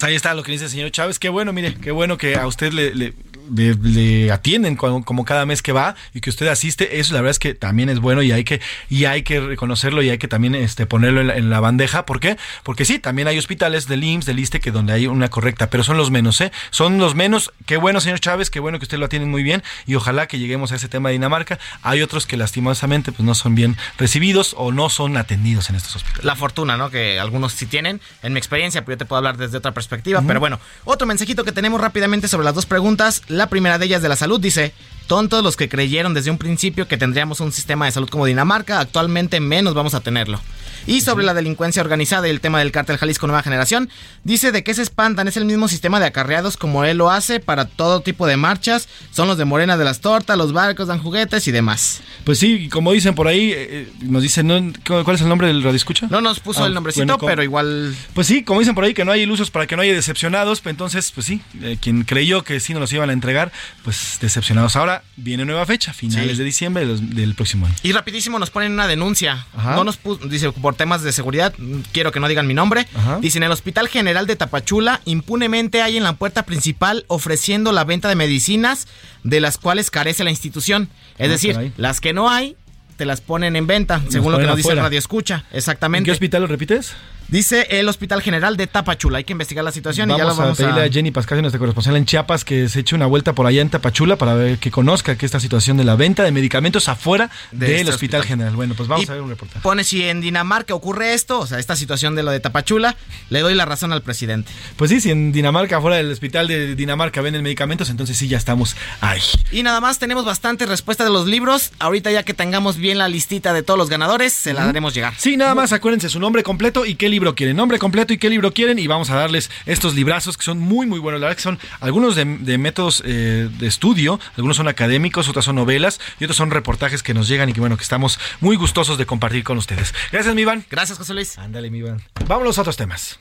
Ahí está lo que dice el señor Chávez. Qué bueno, mire, qué bueno que a usted le, le- le- le atienden como, como cada mes que va y que usted asiste. Eso la verdad es que también es bueno y hay que, y hay que reconocerlo y hay que también este, ponerlo en la, en la bandeja. ¿Por qué? Porque sí, también hay hospitales del IMSS, del ISTE, que donde hay una correcta, pero son los menos, ¿eh? Son los menos. Qué bueno, señor Chávez, qué bueno que usted lo atienden muy bien y ojalá que lleguemos a ese tema de Dinamarca. Hay otros que lastimosamente pues no son bien recibidos o no son atendidos en estos hospitales. La fortuna, ¿no? Que algunos sí tienen. En mi experiencia, pero yo te puedo hablar desde otra perspectiva. Pero bueno, otro mensajito que tenemos rápidamente sobre las dos preguntas. La primera de ellas de la salud dice: Tontos los que creyeron desde un principio que tendríamos un sistema de salud como Dinamarca. Actualmente menos vamos a tenerlo. Y sobre la delincuencia organizada y el tema del cártel Jalisco Nueva Generación, dice de qué se espantan, es el mismo sistema de acarreados como él lo hace para todo tipo de marchas, son los de Morena de las Tortas, los barcos dan juguetes y demás. Pues sí, como dicen por ahí, eh, eh, nos dicen, ¿no? ¿cuál es el nombre del radio escucha? No nos puso el nombrecito, pero igual... Pues sí, como dicen por ahí, que no hay ilusos para que no haya decepcionados, pues entonces, pues sí, eh, quien creyó que sí nos los iban a entregar, pues decepcionados. Ahora viene nueva fecha, finales Sí. de diciembre del, del próximo año. Y rapidísimo nos ponen una denuncia. Ajá. No nos dice por temas de seguridad, quiero que no digan mi nombre. Ajá. Dice en el Hospital General de Tapachula impunemente hay en la puerta principal ofreciendo la venta de medicinas de las cuales carece la institución. Es Ah, decir, caray. las que no hay te las ponen en venta, según lo que nos dice el. Radio Escucha. ¿En Exactamente. qué hospital lo repites? Dice el Hospital General de Tapachula. Hay que investigar la situación y ya lo Vamos a vamos pedirle a... a Jenny Pascasio, nuestra corresponsal en Chiapas, que se eche una vuelta por allá en Tapachula para ver que conozca que esta situación de la venta de medicamentos afuera De del este hospital, hospital. General. Bueno, pues vamos Y a ver un reportaje. Pone si en Dinamarca ocurre esto, o sea, esta situación de lo de Tapachula, le doy la razón al presidente. Pues sí, si en Dinamarca, fuera del hospital de Dinamarca venden medicamentos, entonces sí ya estamos ahí. Y nada más, tenemos bastantes respuestas de los libros. Ahorita ya que tengamos bien la listita de todos los ganadores, se la Ujú. haremos llegar. Sí, nada más acuérdense su nombre completo y qué libro quieren. Nombre completo y qué libro quieren y vamos a darles estos librazos que son muy, muy buenos. La verdad que son algunos de, de métodos eh, de estudio, algunos son académicos, otros son novelas y otros son reportajes que nos llegan y que bueno, que estamos muy gustosos de compartir con ustedes. Gracias, mi Iván. Gracias, José Luis. Ándale, mi Iván. Vámonos a otros temas.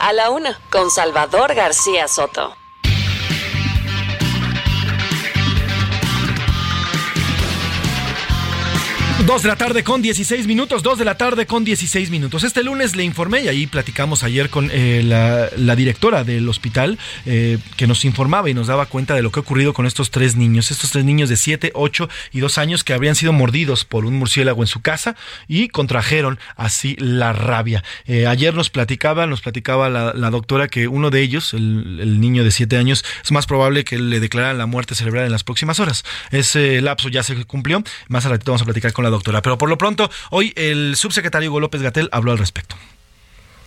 A la una, con Salvador García Soto. Dos de la tarde con 16 minutos, dos de la tarde con 16 minutos. Este lunes le informé y ahí platicamos ayer con eh, la, directora del hospital eh, que nos informaba y nos daba cuenta de lo que ha ocurrido con estos tres niños, estos tres niños de 7, 8 y 2 años que habrían sido mordidos por un murciélago en su casa y contrajeron así la rabia. Eh, ayer nos platicaba, nos platicaba la, doctora que uno de ellos, el, el niño de 7 años, es más probable que le declararan la muerte cerebral en las próximas horas. Ese lapso ya se cumplió. Más a ratito vamos a platicar con la doctora. Pero por lo pronto, hoy el subsecretario Hugo López Gatel habló al respecto.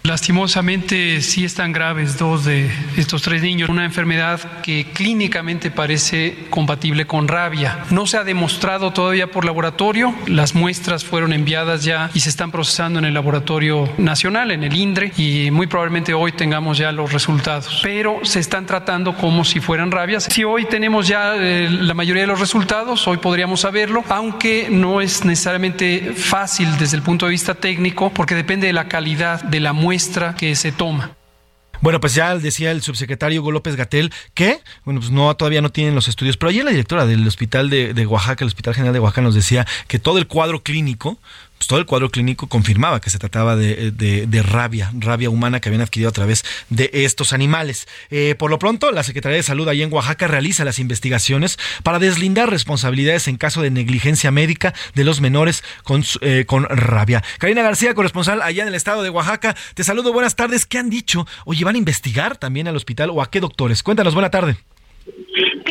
Lastimosamente sí están graves dos de estos tres niños, una enfermedad que clínicamente parece compatible con rabia. No se ha demostrado todavía por laboratorio, las muestras fueron enviadas ya y se están procesando en el laboratorio nacional, en el INDRE, y muy probablemente hoy tengamos ya los resultados, pero se están tratando como si fueran rabias. Si hoy tenemos ya eh, la mayoría de los resultados, hoy podríamos saberlo, aunque no es necesariamente fácil desde el punto de vista técnico porque depende de la calidad de la muestra que se toma. Bueno, pues ya decía el subsecretario Hugo López Gatel que, bueno, pues no, todavía no tienen los estudios, pero ayer la directora del hospital de, de Oaxaca, el Hospital General de Oaxaca, nos decía que todo el cuadro clínico todo el cuadro clínico confirmaba que se trataba de, de, rabia, rabia humana que habían adquirido a través de estos animales. Eh, por lo pronto, la Secretaría de Salud allá en Oaxaca realiza las investigaciones para deslindar responsabilidades en caso de negligencia médica de los menores con, eh, con rabia. Karina García, corresponsal allá en el estado de Oaxaca, te saludo, buenas tardes. ¿Qué han dicho? Llevan ¿van a investigar también al hospital o a qué doctores? Cuéntanos, buena tarde.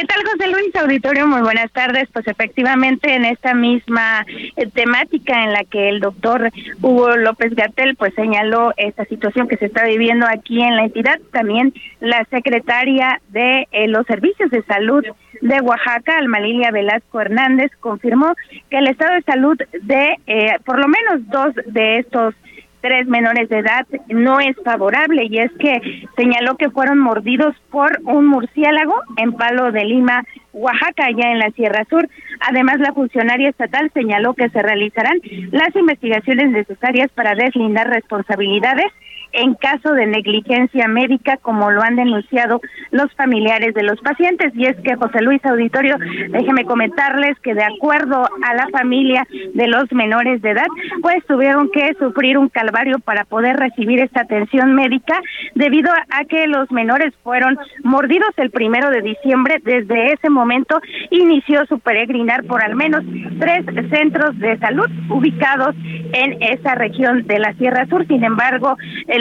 ¿Qué tal, José Luis Auditorio? Muy buenas tardes. Pues efectivamente en esta misma eh, temática en la que el doctor Hugo López Gatel pues señaló esta situación que se está viviendo aquí en la entidad, también la secretaria de eh, los servicios de salud de Oaxaca, Almalilia Velasco Hernández, confirmó que el estado de salud de eh, por lo menos dos de estos tres menores de edad no es favorable y es que señaló que fueron mordidos por un murciélago en Palo de Lima, Oaxaca, allá en la Sierra Sur. Además, la funcionaria estatal señaló que se realizarán las investigaciones necesarias para deslindar responsabilidades en caso de negligencia médica, como lo han denunciado los familiares de los pacientes. Y es que, José Luis Auditorio, déjeme comentarles que de acuerdo a la familia de los menores de edad, pues tuvieron que sufrir un calvario para poder recibir esta atención médica debido a que los menores fueron mordidos el primero de diciembre. Desde ese momento inició su peregrinar por al menos tres centros de salud ubicados en esa región de la Sierra Sur. Sin embargo,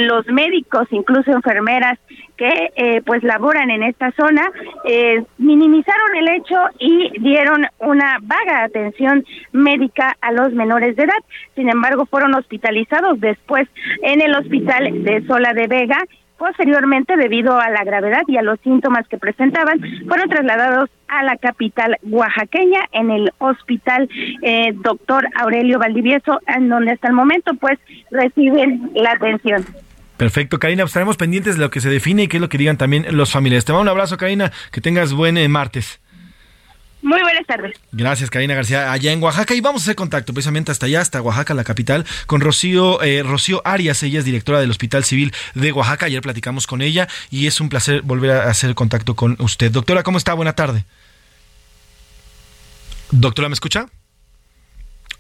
los médicos, incluso enfermeras que eh, pues laboran en esta zona, eh, minimizaron el hecho y dieron una vaga atención médica a los menores de edad. Sin embargo, fueron hospitalizados después en el hospital de Sola de Vega Posteriormente, debido a la gravedad y a los síntomas que presentaban, fueron trasladados a la capital oaxaqueña en el hospital eh, doctor Aurelio Valdivieso, en donde hasta el momento pues reciben la atención. Perfecto, Karina, pues estaremos pendientes de lo que se define y qué es lo que digan también los familiares. Te mando un abrazo, Karina, que tengas buen eh, martes. Muy buenas tardes. Gracias, Karina García, allá en Oaxaca. Y vamos a hacer contacto precisamente hasta allá, hasta Oaxaca, la capital, con Rocío, eh, Rocío Arias. Ella es directora del Hospital Civil de Oaxaca. Ayer platicamos con ella y es un placer volver a hacer contacto con usted. Doctora, ¿cómo está? Buena tarde. Doctora, ¿me escucha?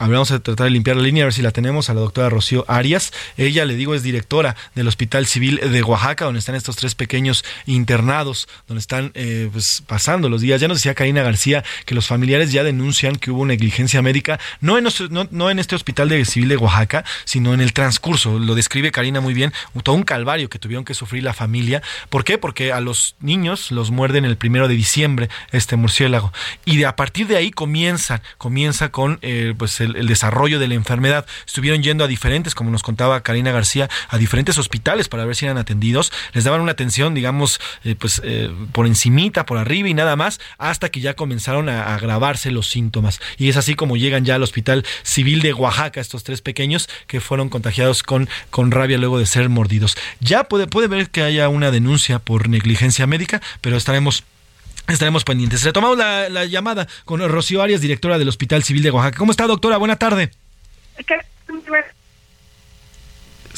A vamos a tratar de limpiar la línea, a ver si la tenemos, a la doctora Rocío Arias. Ella, le digo, es directora del Hospital Civil de Oaxaca, donde están estos tres pequeños internados, donde están eh, pues, pasando los días. Ya nos decía Karina García que los familiares ya denuncian que hubo negligencia médica, no en, no, en este Hospital de Civil de Oaxaca, sino en el transcurso. Lo describe Karina muy bien, todo un calvario que tuvieron que sufrir la familia. ¿Por qué? Porque a los niños los muerden el primero de diciembre este murciélago. Y de, a partir de ahí comienza, comienza con eh, pues el el, desarrollo de la enfermedad. Estuvieron yendo a diferentes, como nos contaba Karina García, a diferentes hospitales para ver si eran atendidos. Les daban una atención, digamos, eh, pues eh, por encimita, por arriba y nada más, hasta que ya comenzaron a agravarse los síntomas. Y es así como llegan ya al Hospital Civil de Oaxaca estos tres pequeños que fueron contagiados con, con rabia luego de ser mordidos. Ya puede, puede ver que haya una denuncia por negligencia médica, pero estaremos Estaremos pendientes. Retomamos la, la llamada con Rocío Arias, directora del Hospital Civil de Oaxaca. ¿Cómo está, doctora? Buena tarde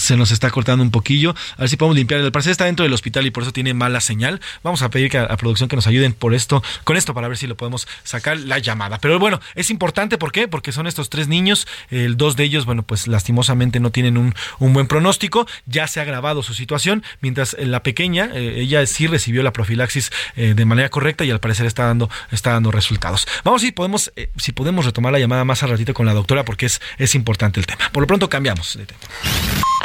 se nos está cortando un poquillo. A ver si podemos limpiar. El parecer está dentro del hospital y por eso tiene mala señal. Vamos a pedir que a, producción que nos ayuden por esto, con esto para ver si lo podemos sacar la llamada. Pero bueno, es importante, ¿por qué? Porque son estos tres niños. El dos de ellos, bueno, pues lastimosamente no tienen un, buen pronóstico. Ya se ha agravado su situación, mientras la pequeña, eh, ella sí recibió la profilaxis eh, de manera correcta y al parecer está dando, está dando resultados. Vamos si podemos, eh, si podemos retomar la llamada más al ratito con la doctora porque es, es importante el tema. Por lo pronto cambiamos de tema.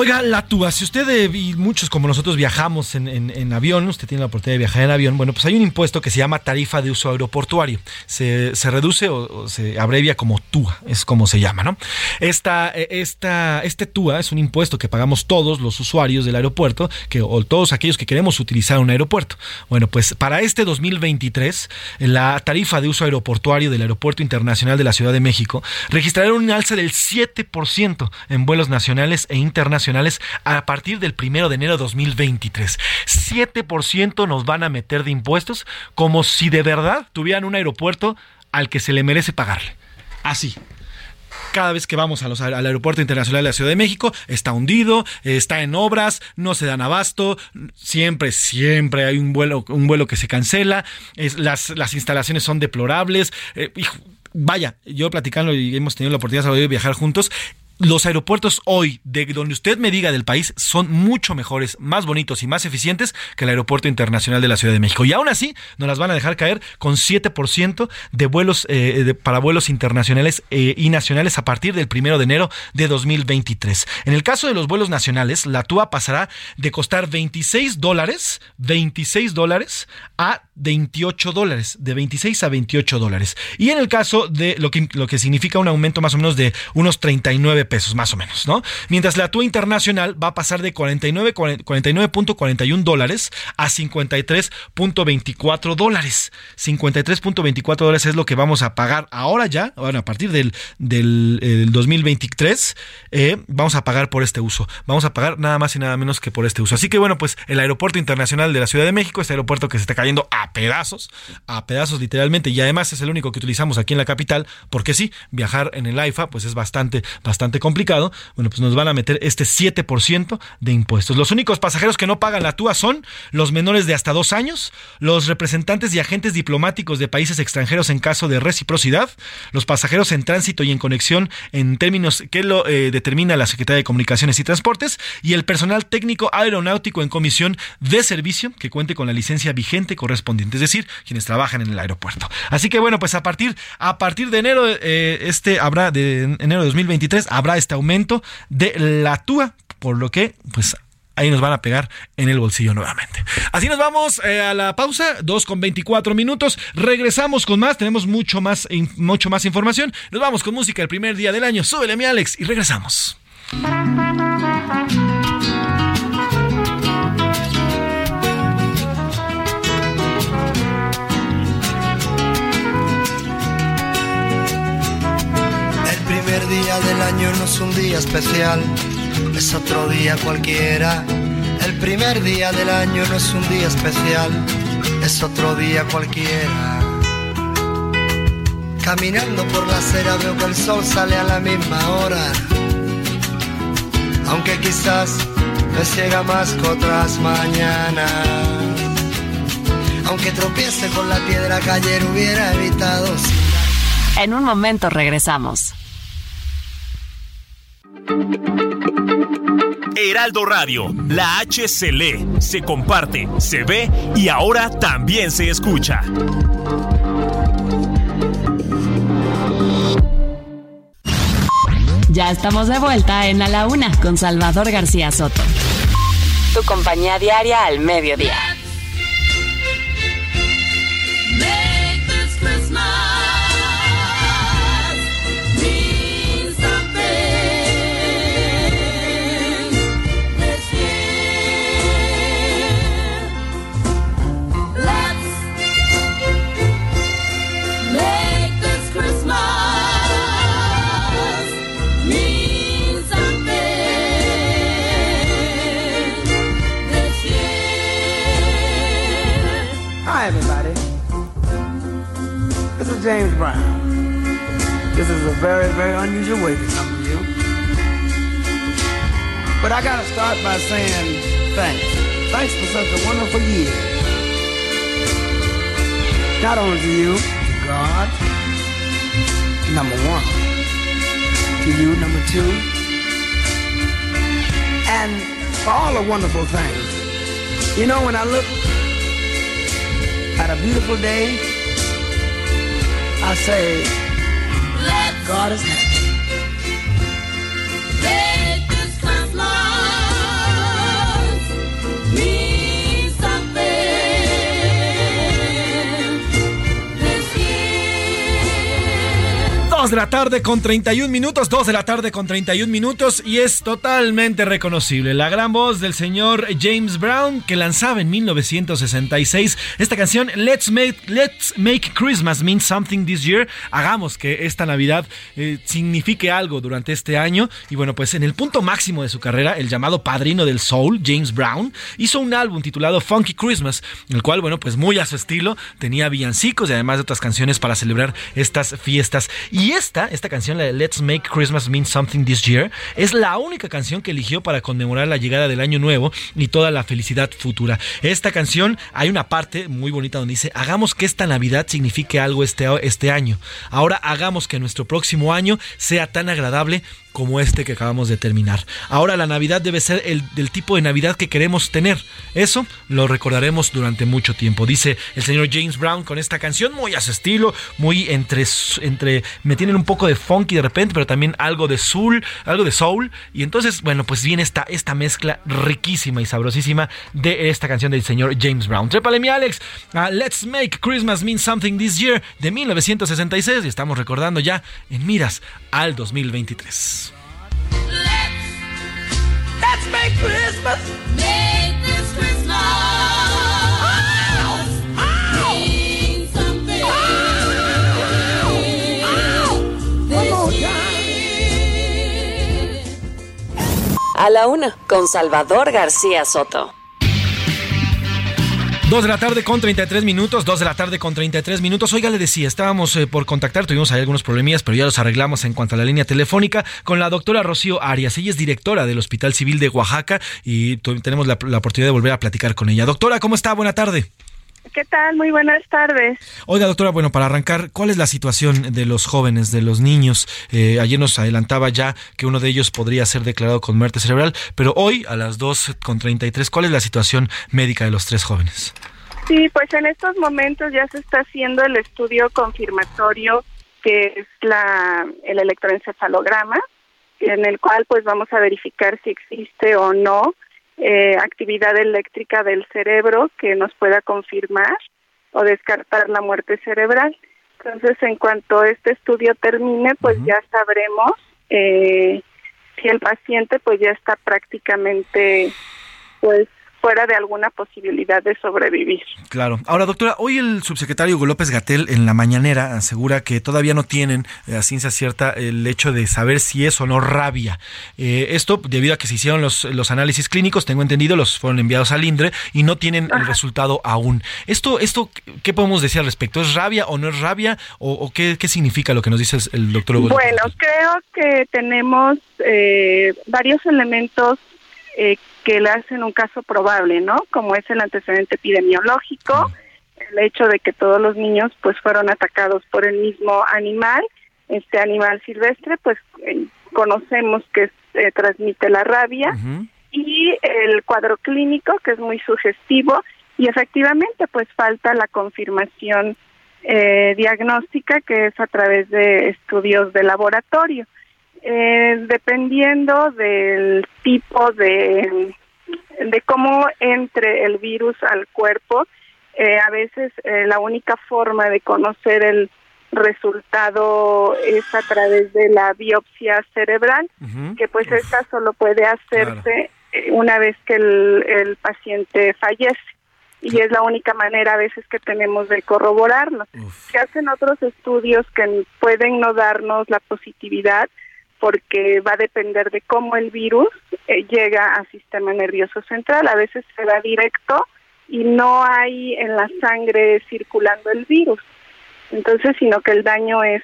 Oiga, la tuba, si usted eh, y muchos como nosotros viajamos en, avión, usted tiene la oportunidad de viajar en avión, bueno, pues hay un impuesto que se llama tarifa de uso aeroportuario. Se, reduce o, se abrevia como TUA, es como se llama, ¿no? Esta, eh, esta, este TUA es un impuesto que pagamos todos los usuarios del aeropuerto, que, o todos aquellos que queremos utilizar un aeropuerto. Bueno, pues para este 2023, la tarifa de uso aeroportuario del Aeropuerto Internacional de la Ciudad de México registrará un alza del 7% en vuelos nacionales e internacionales a partir del primero de enero de 2023. 7% nos van a meter de impuestos como si de verdad tuvieran un aeropuerto al que se le merece pagarle. Así. cada vez que vamos al aeropuerto internacional de la Ciudad de México, está hundido, está en obras, no se dan abasto, siempre, siempre hay un vuelo, un vuelo que se cancela, las, las instalaciones son deplorables. eh, Vaya, yo platicando y hemos tenido la oportunidad de viajar juntos los aeropuertos hoy, de donde usted me diga del país, son mucho mejores, más bonitos y más eficientes que el Aeropuerto Internacional de la Ciudad de México. Y aún así, nos las van a dejar caer con 7% de vuelos eh, de- para vuelos internacionales eh, y nacionales a partir del primero de enero de 2023. En el caso de los vuelos nacionales, la TUA pasará de costar 26 dólares, 26 dólares a 28 dólares, de 26 a 28 dólares. Y en el caso de lo que, lo que significa un aumento más o menos de unos 39 pesos, más o menos, ¿no? Mientras la TUA internacional va a pasar de 49, 49.41 dólares a 53.24 dólares. 53.24 dólares es lo que vamos a pagar ahora ya, bueno, a partir del, del eh, 2023, eh, vamos a pagar por este uso. Vamos a pagar nada más y nada menos que por este uso. Así que bueno, pues el Aeropuerto Internacional de la Ciudad de México, este aeropuerto que se está cayendo a pedazos, a pedazos literalmente, y además es el único que utilizamos aquí en la capital, porque sí, viajar en el AIFA pues es bastante, bastante complicado. Bueno, pues nos van a meter este 7% de impuestos. Los únicos pasajeros que no pagan la TUA son los menores de hasta dos años, los representantes y agentes diplomáticos de países extranjeros en caso de reciprocidad, los pasajeros en tránsito y en conexión en términos que lo eh, determina la Secretaría de Comunicaciones y Transportes y el personal técnico aeronáutico en comisión de servicio que cuente con la licencia vigente correspondiente, es decir, quienes trabajan en el aeropuerto. Así que bueno, pues a partir a partir de enero eh, este habrá de enero de 2023 habrá este aumento de la TUA, por lo que pues ahí nos van a pegar en el bolsillo nuevamente. Así nos vamos eh, a la pausa, 2 con 24 minutos. Regresamos con más, tenemos mucho más, mucho más información. Nos vamos con música el primer día del año. Súbele mi Alex y regresamos. Día del año no es un día especial, es otro día cualquiera. El primer día del año no es un día especial, es otro día cualquiera. Caminando por la acera veo que el sol sale a la misma hora. Aunque quizás me ciega más que otras mañanas. Aunque tropiece con la piedra que ayer hubiera evitado. En un momento regresamos. Heraldo Radio, la H se lee, se comparte, se ve y ahora también se escucha. Ya estamos de vuelta en A la Una con Salvador García Soto. Tu compañía diaria al mediodía. Very unusual way to come to you. But I gotta start by saying thanks. Thanks for such a wonderful year. Not only to you, to God, number one. To you, number two. And for all the wonderful things. You know, when I look at a beautiful day, I say, God is 2 de la tarde con 31 minutos, 2 de la tarde con 31 minutos y es totalmente reconocible. La gran voz del señor James Brown que lanzaba en 1966 esta canción Let's Make, Let's Make Christmas Mean Something This Year. Hagamos que esta Navidad eh, signifique algo durante este año. Y bueno, pues en el punto máximo de su carrera, el llamado padrino del soul, James Brown, hizo un álbum titulado Funky Christmas, el cual, bueno, pues muy a su estilo, tenía villancicos y además de otras canciones para celebrar estas fiestas. Y esta, esta canción, la de Let's Make Christmas Mean Something This Year, es la única canción que eligió para conmemorar la llegada del año nuevo y toda la felicidad futura. Esta canción, hay una parte muy bonita donde dice, hagamos que esta Navidad signifique algo este, este año. Ahora hagamos que nuestro próximo año sea tan agradable como este que acabamos de terminar. Ahora la Navidad debe ser el del tipo de Navidad que queremos tener. Eso lo recordaremos durante mucho tiempo. Dice el señor James Brown con esta canción muy a su estilo, muy entre entre me tienen un poco de funky de repente, pero también algo de soul, algo de soul y entonces, bueno, pues viene esta esta mezcla riquísima y sabrosísima de esta canción del señor James Brown. Trépale mi Alex, Let's Make Christmas Mean Something This Year de 1966 y estamos recordando ya en miras al 2023. Let's make Christmas. Make this Christmas. Mean something. A la una, con Salvador García Soto. 2 de la tarde con 33 minutos, 2 de la tarde con 33 minutos. Oiga, le decía, estábamos eh, por contactar, tuvimos ahí algunos problemillas, pero ya los arreglamos en cuanto a la línea telefónica con la doctora Rocío Arias. Ella es directora del Hospital Civil de Oaxaca y tenemos la, la oportunidad de volver a platicar con ella. Doctora, ¿cómo está? Buena tarde. ¿Qué tal? Muy buenas tardes. Oiga, doctora, bueno, para arrancar, ¿cuál es la situación de los jóvenes, de los niños? Eh, ayer nos adelantaba ya que uno de ellos podría ser declarado con muerte cerebral, pero hoy, a las 2.33, ¿cuál es la situación médica de los tres jóvenes? Sí, pues en estos momentos ya se está haciendo el estudio confirmatorio que es la el electroencefalograma, en el cual pues vamos a verificar si existe o no eh, actividad eléctrica del cerebro que nos pueda confirmar o descartar la muerte cerebral. Entonces, en cuanto este estudio termine, pues ya sabremos eh, si el paciente pues ya está prácticamente pues fuera de alguna posibilidad de sobrevivir. Claro. Ahora, doctora, hoy el subsecretario Hugo López Gatel en la mañanera asegura que todavía no tienen eh, a ciencia cierta el hecho de saber si es o no rabia. Eh, esto debido a que se hicieron los, los análisis clínicos, tengo entendido, los fueron enviados al INDRE y no tienen el resultado aún. Esto, esto, ¿qué podemos decir al respecto? ¿Es rabia o no es rabia? ¿O, o qué, qué significa lo que nos dice el doctor Hugo López? Bueno, creo que tenemos eh, varios elementos eh, que le hacen un caso probable, ¿no? Como es el antecedente epidemiológico, el hecho de que todos los niños pues fueron atacados por el mismo animal, este animal silvestre, pues eh, conocemos que eh, transmite la rabia y el cuadro clínico que es muy sugestivo y efectivamente pues falta la confirmación eh, diagnóstica que es a través de estudios de laboratorio. Eh, dependiendo del tipo de, de cómo entre el virus al cuerpo, eh, a veces eh, la única forma de conocer el resultado es a través de la biopsia cerebral, que pues esta solo puede hacerse eh, una vez que el, el paciente fallece. Y es la única manera a veces que tenemos de corroborarlo. Se hacen otros estudios que pueden no darnos la positividad, porque va a depender de cómo el virus eh, llega al sistema nervioso central. A veces se va directo y no hay en la sangre circulando el virus. Entonces, sino que el daño es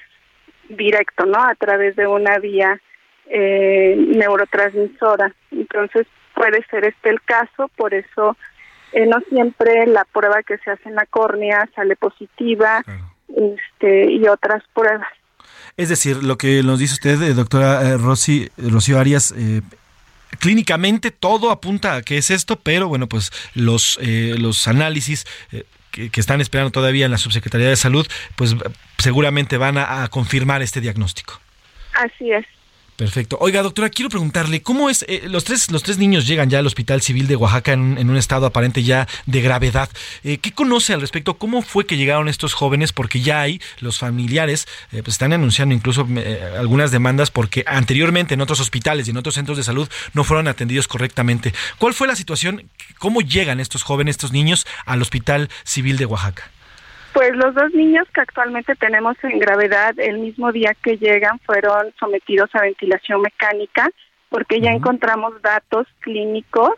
directo, ¿no? A través de una vía eh, neurotransmisora. Entonces, puede ser este el caso, por eso eh, no siempre la prueba que se hace en la córnea sale positiva este, y otras pruebas. Es decir, lo que nos dice usted, eh, doctora eh, Rosy, Rocío Arias, eh, clínicamente todo apunta a que es esto, pero bueno, pues los, los análisis que, que están esperando todavía en la Subsecretaría de Salud, pues seguramente van a, a confirmar este diagnóstico. Así es. Perfecto. Oiga, doctora, quiero preguntarle, ¿cómo es? eh, los, tres, los tres niños llegan ya al Hospital Civil de Oaxaca en, un- en un estado aparente ya de gravedad. Eh, ¿Qué conoce al respecto? ¿Cómo fue que llegaron estos jóvenes? Porque ya hay, los familiares eh, pues están anunciando incluso eh, algunas demandas porque anteriormente en otros hospitales y en otros centros de salud no fueron atendidos correctamente. ¿Cuál fue la situación? ¿Cómo llegan estos jóvenes, estos niños al Hospital Civil de Oaxaca? Pues los dos niños que actualmente tenemos en gravedad, el mismo día que llegan, fueron sometidos a ventilación mecánica porque ya encontramos datos clínicos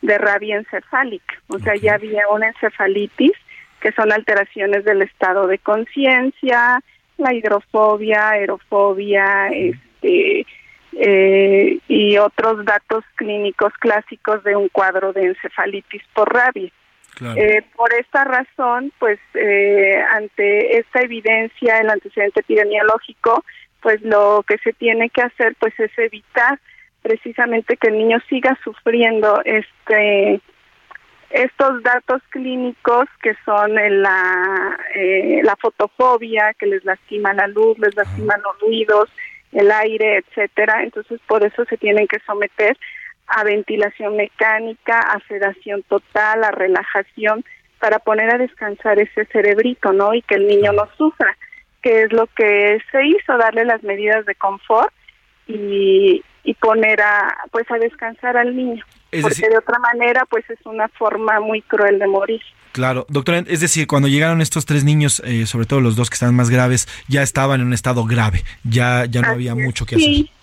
de rabia encefálica. O sea, ya había una encefalitis, que son alteraciones del estado de conciencia, la hidrofobia, aerofobia, este eh, y otros datos clínicos clásicos de un cuadro de encefalitis por rabia. Eh, por esta razón, pues eh, ante esta evidencia, el antecedente epidemiológico, pues lo que se tiene que hacer pues es evitar precisamente que el niño siga sufriendo este estos datos clínicos que son la eh, la fotofobia que les lastima la luz, les lastima los ruidos, el aire, etcétera. Entonces por eso se tienen que someter a ventilación mecánica, a sedación total, a relajación para poner a descansar ese cerebrito, ¿no? Y que el niño no sufra, que es lo que se hizo, darle las medidas de confort y, y poner a pues a descansar al niño porque de otra manera pues es una forma muy cruel de morir Claro, doctora, es decir, cuando llegaron estos tres niños, eh, sobre todo los dos que estaban más graves, ya estaban en un estado grave, ya, ya no había mucho que sí. hacer.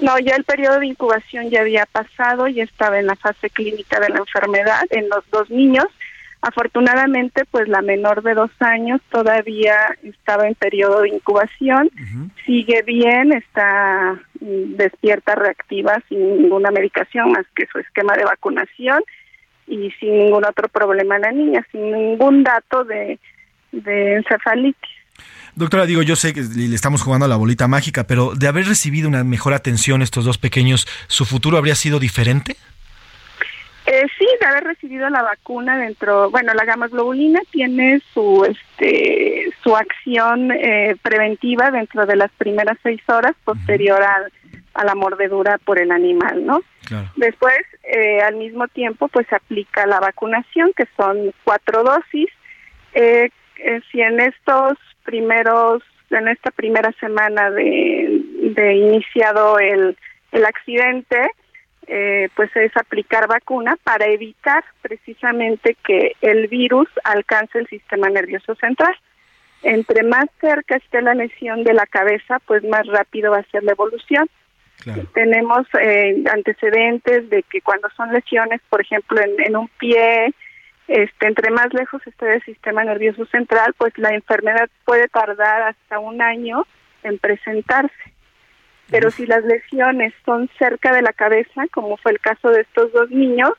No, ya el periodo de incubación ya había pasado, ya estaba en la fase clínica de la enfermedad en los dos niños. Afortunadamente, pues la menor de dos años todavía estaba en periodo de incubación, sigue bien, está mm, despierta, reactiva, sin ninguna medicación más que su esquema de vacunación y sin ningún otro problema la niña, sin ningún dato de, de encefalitis. Doctora, digo, yo sé que le estamos jugando a la bolita mágica, pero de haber recibido una mejor atención estos dos pequeños, ¿su futuro habría sido diferente? Eh, sí, de haber recibido la vacuna dentro, bueno, la gamma globulina tiene su, este, su acción eh, preventiva dentro de las primeras seis horas posterior a la mordedura por el animal, ¿no? Después, eh, al mismo tiempo, pues se aplica la vacunación, que son cuatro dosis. Eh, si en estos primeros, en esta primera semana de, de iniciado el, el accidente, eh, pues es aplicar vacuna para evitar precisamente que el virus alcance el sistema nervioso central. Entre más cerca esté la lesión de la cabeza, pues más rápido va a ser la evolución. Tenemos eh, antecedentes de que cuando son lesiones, por ejemplo, en, en un pie, este, entre más lejos esté del sistema nervioso central, pues la enfermedad puede tardar hasta un año en presentarse pero si las lesiones son cerca de la cabeza, como fue el caso de estos dos niños,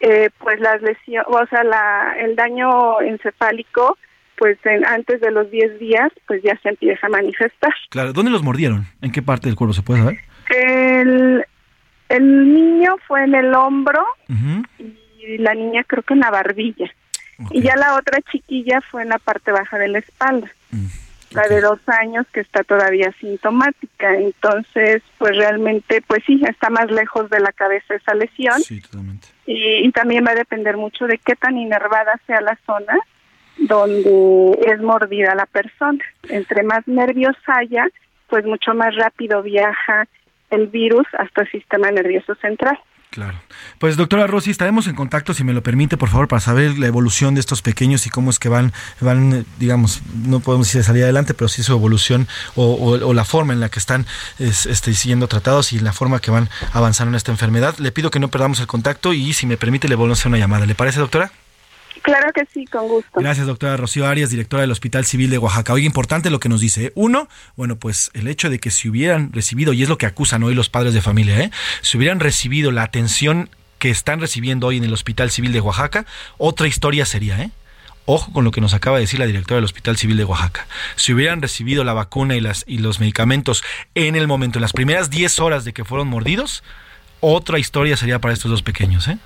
eh, pues las lesiones, o sea, la, el daño encefálico, pues antes de los 10 días, pues ya se empieza a manifestar. Claro, ¿dónde los mordieron? ¿En qué parte del cuerpo se puede saber? El, el niño fue en el hombro y la niña creo que en la barbilla. Y ya la otra chiquilla fue en la parte baja de la espalda. Mm la de dos años que está todavía sintomática. Entonces, pues realmente, pues sí, está más lejos de la cabeza esa lesión. Sí, totalmente. Y, también va a depender mucho de qué tan inervada sea la zona donde es mordida la persona. Entre más nervios haya, pues mucho más rápido viaja el virus hasta el sistema nervioso central. Claro. Pues doctora Rossi, estaremos en contacto, si me lo permite, por favor, para saber la evolución de estos pequeños y cómo es que van, van digamos, no podemos decir de salir adelante, pero sí su evolución o, la forma en la que están este, siendo tratados y la forma que van avanzando en esta enfermedad. Le pido que no perdamos el contacto y, si me permite, le volvemos a hacer una llamada. ¿Le parece, doctora? Claro que sí, con gusto. Gracias, doctora Rocío Arias, directora del Hospital Civil de Oaxaca. Oye, importante lo que nos dice. ¿eh? Uno, bueno, pues el hecho de que si hubieran recibido, y es lo que acusan hoy los padres de familia, ¿eh? si hubieran recibido la atención que están recibiendo hoy en el Hospital Civil de Oaxaca, otra historia sería, ¿eh? Ojo con lo que nos acaba de decir la directora del Hospital Civil de Oaxaca. Si hubieran recibido la vacuna y, las, y los medicamentos en el momento, en las primeras 10 horas de que fueron mordidos, otra historia sería para estos dos pequeños. ¿eh?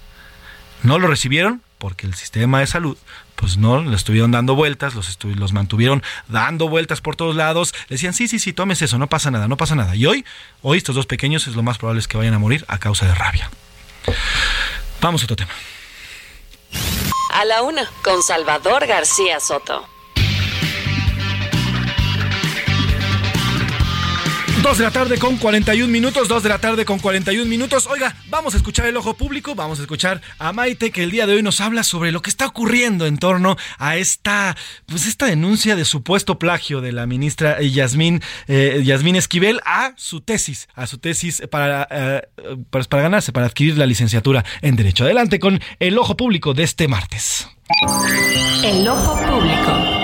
No lo recibieron, porque el sistema de salud, pues no, le estuvieron dando vueltas, los, los mantuvieron dando vueltas por todos lados, decían, sí, sí, sí, tomes eso, no pasa nada, no pasa nada. Y hoy, hoy estos dos pequeños es lo más probable es que vayan a morir a causa de rabia. Vamos a otro tema. A la una, con Salvador García Soto. Dos de la tarde con 41 minutos, dos de la tarde con 41 minutos. Oiga, vamos a escuchar el ojo público, vamos a escuchar a Maite que el día de hoy nos habla sobre lo que está ocurriendo en torno a esta, pues esta denuncia de supuesto plagio de la ministra Yasmín, eh, Yasmín Esquivel a su tesis, a su tesis para, eh, para, para ganarse, para adquirir la licenciatura en Derecho. Adelante con el ojo público de este martes. El ojo público.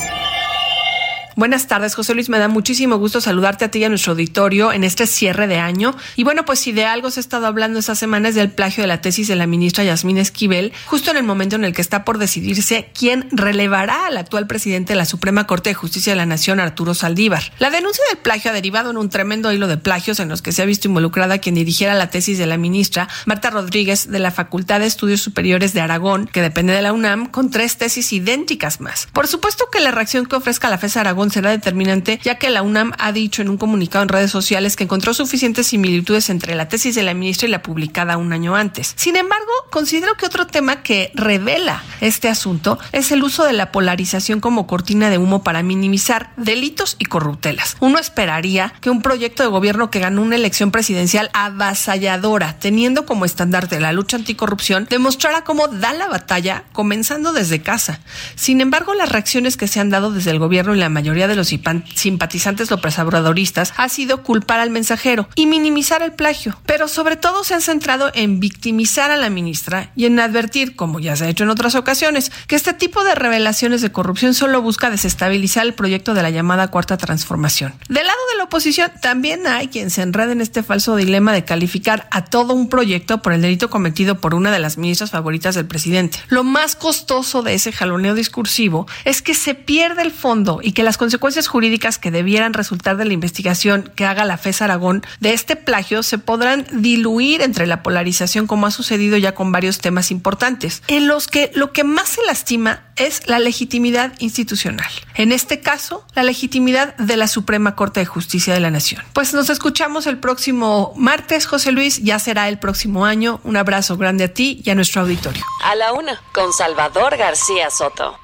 Buenas tardes, José Luis. Me da muchísimo gusto saludarte a ti y a nuestro auditorio en este cierre de año. Y bueno, pues si de algo se ha estado hablando esta semana es del plagio de la tesis de la ministra Yasmín Esquivel, justo en el momento en el que está por decidirse quién relevará al actual presidente de la Suprema Corte de Justicia de la Nación, Arturo Saldívar. La denuncia del plagio ha derivado en un tremendo hilo de plagios en los que se ha visto involucrada quien dirigiera la tesis de la ministra, Marta Rodríguez, de la Facultad de Estudios Superiores de Aragón, que depende de la UNAM, con tres tesis idénticas más. Por supuesto que la reacción que ofrezca la FES Aragón será determinante, ya que la UNAM ha dicho en un comunicado en redes sociales que encontró suficientes similitudes entre la tesis de la ministra y la publicada un año antes. Sin embargo, considero que otro tema que revela este asunto es el uso de la polarización como cortina de humo para minimizar delitos y corruptelas. Uno esperaría que un proyecto de gobierno que ganó una elección presidencial avasalladora, teniendo como estandarte la lucha anticorrupción, demostrara cómo da la batalla comenzando desde casa. Sin embargo, las reacciones que se han dado desde el gobierno y la de los simpatizantes López Obradoristas ha sido culpar al mensajero y minimizar el plagio, pero sobre todo se han centrado en victimizar a la ministra y en advertir, como ya se ha hecho en otras ocasiones, que este tipo de revelaciones de corrupción solo busca desestabilizar el proyecto de la llamada cuarta transformación. Del lado de la oposición también hay quien se enreda en este falso dilema de calificar a todo un proyecto por el delito cometido por una de las ministras favoritas del presidente. Lo más costoso de ese jaloneo discursivo es que se pierde el fondo y que las consecuencias jurídicas que debieran resultar de la investigación que haga la FES Aragón de este plagio se podrán diluir entre la polarización como ha sucedido ya con varios temas importantes, en los que lo que más se lastima es la legitimidad institucional. En este caso, la legitimidad de la Suprema Corte de Justicia de la Nación. Pues nos escuchamos el próximo martes, José Luis, ya será el próximo año. Un abrazo grande a ti y a nuestro auditorio. A la una, con Salvador García Soto.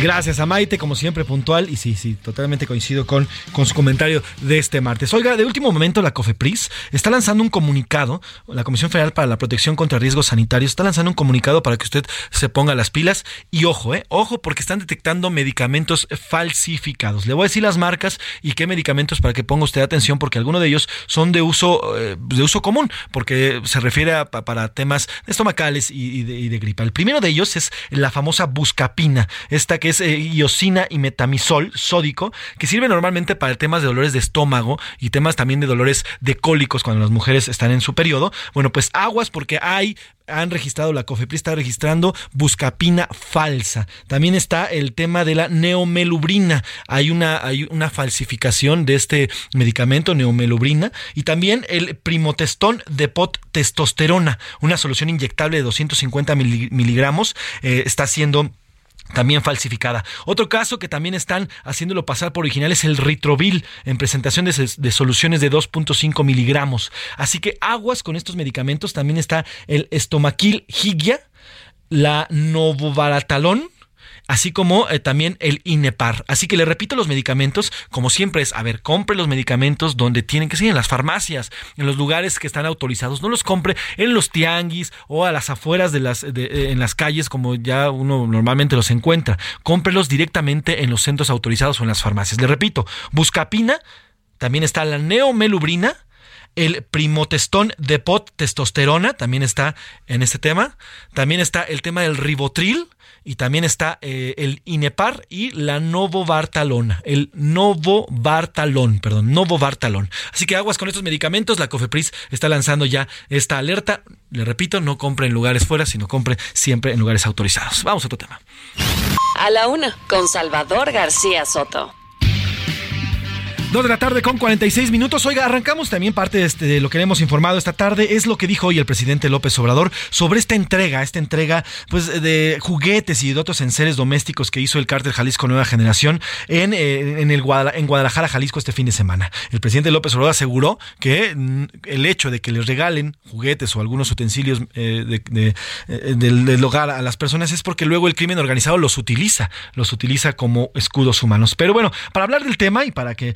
Gracias a Maite, como siempre, puntual. Y sí, sí, totalmente coincido con, con su comentario de este martes. Oiga, de último momento, la COFEPRIS está lanzando un comunicado. La Comisión Federal para la Protección contra Riesgos Sanitarios está lanzando un comunicado para que usted se ponga las pilas. Y ojo, eh, ojo, porque están detectando medicamentos falsificados. Le voy a decir las marcas y qué medicamentos para que ponga usted atención, porque algunos de ellos son de uso, eh, de uso común, porque se refiere a, para temas estomacales y, de, y de gripa. El primero de ellos es la famosa buscapina, esta que es eh, iosina y metamisol sódico, que sirve normalmente para temas de dolores de estómago y temas también de dolores de cólicos cuando las mujeres están en su periodo. Bueno, pues aguas porque hay han registrado, la COFEPRIS está registrando buscapina falsa. También está el tema de la neomelubrina. Hay una, hay una falsificación de este medicamento, neomelubrina, y también el primotestón de pot testosterona, una solución inyectable de 250 miligramos, eh, está siendo también falsificada. Otro caso que también están haciéndolo pasar por original es el Ritrovil en presentación de, de soluciones de 2.5 miligramos. Así que aguas con estos medicamentos. También está el estomaquil higia, la novobaratalón, así como eh, también el INEPAR. Así que le repito los medicamentos, como siempre es, a ver, compre los medicamentos donde tienen que ser, en las farmacias, en los lugares que están autorizados, no los compre en los tianguis o a las afueras de las, eh, en las calles como ya uno normalmente los encuentra. Cómprelos directamente en los centros autorizados o en las farmacias. Le repito, Buscapina, también está la neomelubrina, el primotestón de pot testosterona también está en este tema. También está el tema del ribotril y también está eh, el Inepar y la Novobartalona, el Novobartalón, perdón, Novobartalón. Así que aguas con estos medicamentos, la Cofepris está lanzando ya esta alerta. Le repito, no compre en lugares fuera, sino compre siempre en lugares autorizados. Vamos a otro tema. A la una, con Salvador García Soto. Dos de la tarde con 46 minutos. Oiga, arrancamos también parte de, este, de, lo que hemos informado esta tarde. Es lo que dijo hoy el presidente López Obrador sobre esta entrega, esta entrega pues de juguetes y de otros enseres domésticos que hizo el cártel Jalisco Nueva Generación en, eh, en, el Guadalajara, en Guadalajara, Jalisco este fin de semana. El presidente López Obrador aseguró que mm, el hecho de que les regalen juguetes o algunos utensilios eh, eh, del, hogar a las personas es porque luego el crimen organizado los utiliza, los utiliza como escudos humanos. Pero bueno, para hablar del tema y para que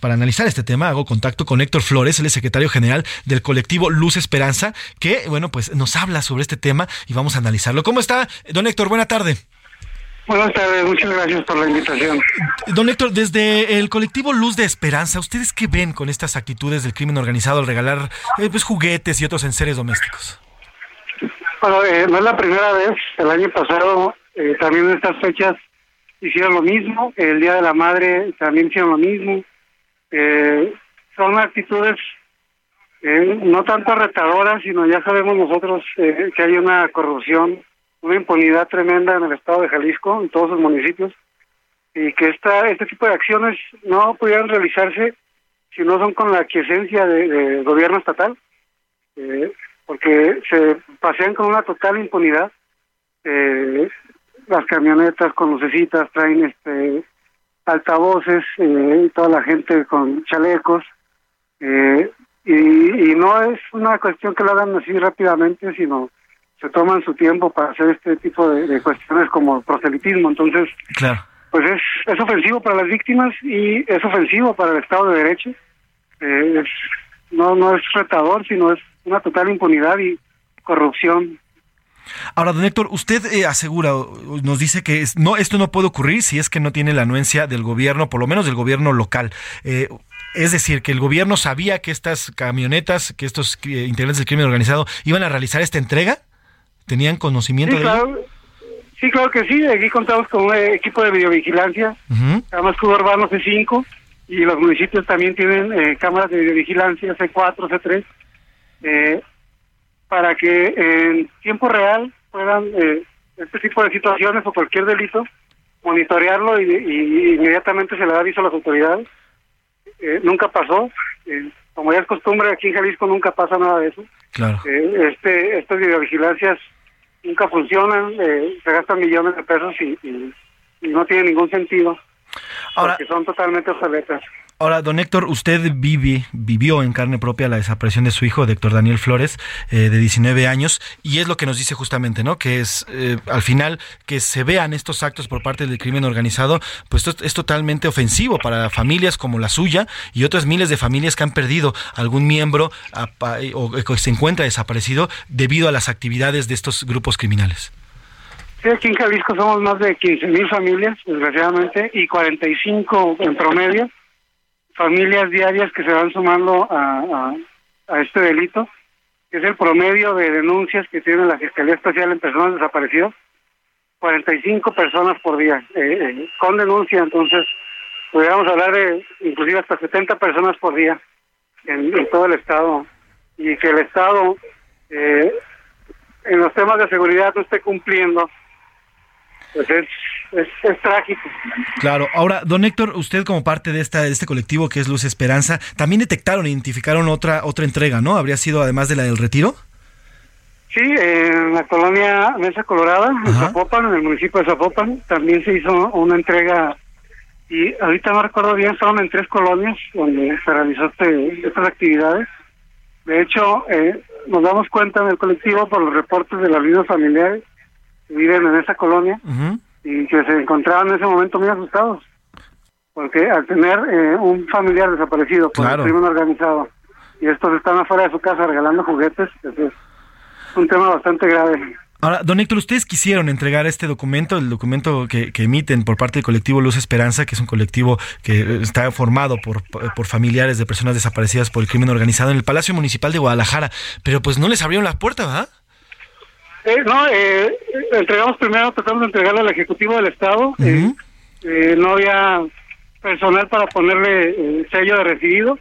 para analizar este tema hago contacto con Héctor Flores, el secretario general del colectivo Luz Esperanza, que bueno, pues nos habla sobre este tema y vamos a analizarlo. ¿Cómo está, don Héctor? Buena tarde. Buenas tardes, muchas gracias por la invitación. Don Héctor, desde el colectivo Luz de Esperanza, ¿ustedes qué ven con estas actitudes del crimen organizado al regalar eh, pues, juguetes y otros enseres domésticos? Bueno, eh, no es la primera vez. El año pasado, eh, también en estas fechas, hicieron lo mismo. El Día de la Madre también hicieron lo mismo. Eh, son actitudes eh, no tanto retadoras, sino ya sabemos nosotros eh, que hay una corrupción, una impunidad tremenda en el estado de Jalisco, en todos los municipios, y que esta, este tipo de acciones no pudieran realizarse si no son con la aquiescencia del de gobierno estatal, eh, porque se pasean con una total impunidad. Eh, las camionetas con lucecitas traen este altavoces, eh, toda la gente con chalecos, eh, y, y no es una cuestión que lo hagan así rápidamente, sino se toman su tiempo para hacer este tipo de, de cuestiones como proselitismo. Entonces, Claro. pues es, es ofensivo para las víctimas y es ofensivo para el Estado de Derecho. Eh, es, no, no es retador, sino es una total impunidad y corrupción. Ahora, don Héctor, usted eh, asegura, nos dice que es- no, esto no puede ocurrir si es que no tiene la anuencia del gobierno, por lo menos del gobierno local. Eh, es decir, que el gobierno sabía que estas camionetas, que estos eh, integrantes del crimen organizado iban a realizar esta entrega. ¿Tenían conocimiento Sí, de ello? claro, sí, claro que sí. Aquí contamos con un equipo de videovigilancia, Ujú. además escudo urbano C5 y los municipios también tienen eh, cámaras de videovigilancia C4, C3, eh, para que en tiempo real puedan eh, este tipo de situaciones o cualquier delito monitorearlo y, y inmediatamente se le da aviso a las autoridades. Eh, nunca pasó, eh, como ya es costumbre aquí en Jalisco nunca pasa nada de eso. Claro. Eh, este, estas videovigilancias nunca funcionan, eh, se gastan millones de pesos y, y- y no tiene ningún sentido. Ahora- porque son totalmente obsoletas. Ahora, don Héctor, usted vive, vivió en carne propia la desaparición de su hijo, de Héctor Daniel Flores, eh, de 19 años, y es lo que nos dice justamente, ¿no? Que es, eh, al final, que se vean estos actos por parte del crimen organizado, pues es totalmente ofensivo para familias como la suya y otras miles de familias que han perdido algún miembro apa- o que se encuentra desaparecido debido a las actividades de estos grupos criminales. Aquí en Jalisco somos más de 15 mil familias, desgraciadamente, y 45 en promedio, familias diarias que se van sumando a, a, este delito, que es el promedio de denuncias que tiene la Fiscalía Especial en personas desaparecidas, 45 personas por día, eh, eh, con denuncia, entonces podríamos hablar de inclusive hasta 70 personas por día en, en todo el Estado, y que el Estado eh, en los temas de seguridad no esté cumpliendo, pues es, es, es trágico. Claro, ahora, don Héctor, usted como parte de, esta, de este colectivo que es Luz Esperanza, también detectaron, identificaron otra, otra entrega, ¿no? ¿Habría sido además de la del retiro? Sí, en la colonia Mesa Colorada, en Zapopan, en el municipio de Zapopan, también se hizo una entrega y ahorita no recuerdo bien, estaban en tres colonias donde se realizó este, estas actividades. De hecho, eh, nos damos cuenta en el colectivo por los reportes de las líneas familiares que viven en esa colonia y que se encontraban en ese momento muy asustados. Porque al tener eh, un familiar desaparecido por Claro. el crimen organizado y estos están afuera de su casa regalando juguetes, es un tema bastante grave. Ahora, don Héctor, ustedes quisieron entregar este documento, el documento que, que emiten por parte del colectivo Luz Esperanza, que es un colectivo que eh, está formado por, por familiares de personas desaparecidas por el crimen organizado en el Palacio Municipal de Guadalajara, pero pues no les abrieron la puerta, ¿verdad? Eh, no, eh, entregamos primero, tratamos de entregarle al Ejecutivo del Estado. eh, eh, no había personal para ponerle eh, sello de recibido.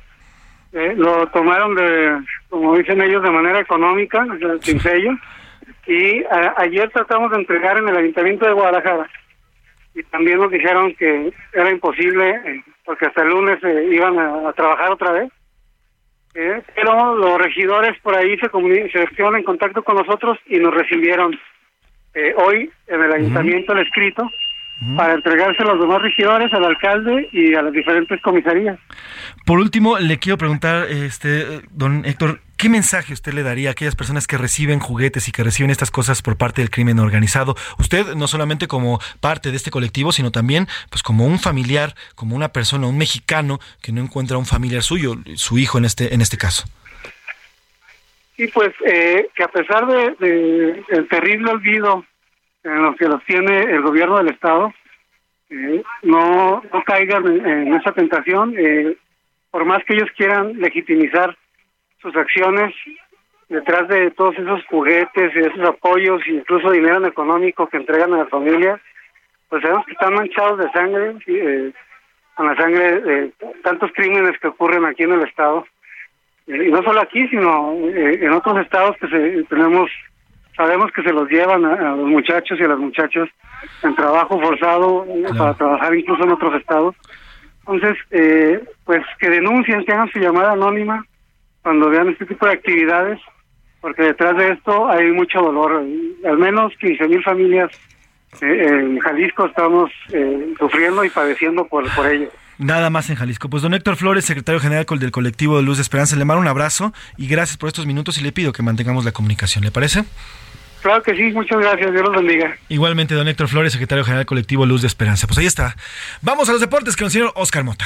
Eh, lo tomaron de, como dicen ellos, de manera económica, o sea, sin sello. Y a- ayer tratamos de entregar en el Ayuntamiento de Guadalajara. Y también nos dijeron que era imposible, eh, porque hasta el lunes eh, iban a, a trabajar otra vez. Eh, pero los regidores por ahí se, se pusieron en contacto con nosotros y nos recibieron eh, hoy en el ayuntamiento el escrito para entregárselo a los demás regidores, al alcalde y a las diferentes comisarías. Por último, le quiero preguntar, este, don Héctor, ¿qué mensaje usted le daría a aquellas personas que reciben juguetes y que reciben estas cosas por parte del crimen organizado? Usted no solamente como parte de este colectivo, sino también pues como un familiar, como una persona, un mexicano que no encuentra un familiar suyo, su hijo en este en este caso. Y pues eh, que a pesar de, el terrible olvido en los que los tiene el gobierno del Estado, eh, no, no caigan en, en esa tentación. eh, por más que ellos quieran legitimizar sus acciones, detrás de todos esos juguetes y esos apoyos, incluso dinero económico que entregan a las familias, pues sabemos que están manchados de sangre, eh, con la sangre de tantos crímenes que ocurren aquí en el Estado. Eh, y no solo aquí, sino eh, en otros estados que se, tenemos, sabemos que se los llevan a, a los muchachos y a las muchachas en trabajo forzado eh, para trabajar incluso en otros estados. Entonces, eh, pues que denuncien, que hagan su llamada anónima cuando vean este tipo de actividades, porque detrás de esto hay mucho dolor. Al menos 15 mil familias eh, en Jalisco estamos eh, sufriendo y padeciendo por, por ello. Nada más en Jalisco. Pues don Héctor Flores, secretario general del colectivo de Luz de Esperanza, le mando un abrazo y gracias por estos minutos y le pido que mantengamos la comunicación. ¿Le parece? Claro que sí, muchas gracias, Dios los bendiga. Igualmente, don Héctor Flores, secretario general del colectivo Luz de Esperanza. Pues ahí está. Vamos a los deportes con el señor Oscar Mota.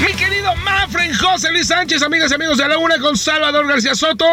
Mi querido Mafren José Luis Sánchez, amigas y amigos de la una con Salvador García Soto.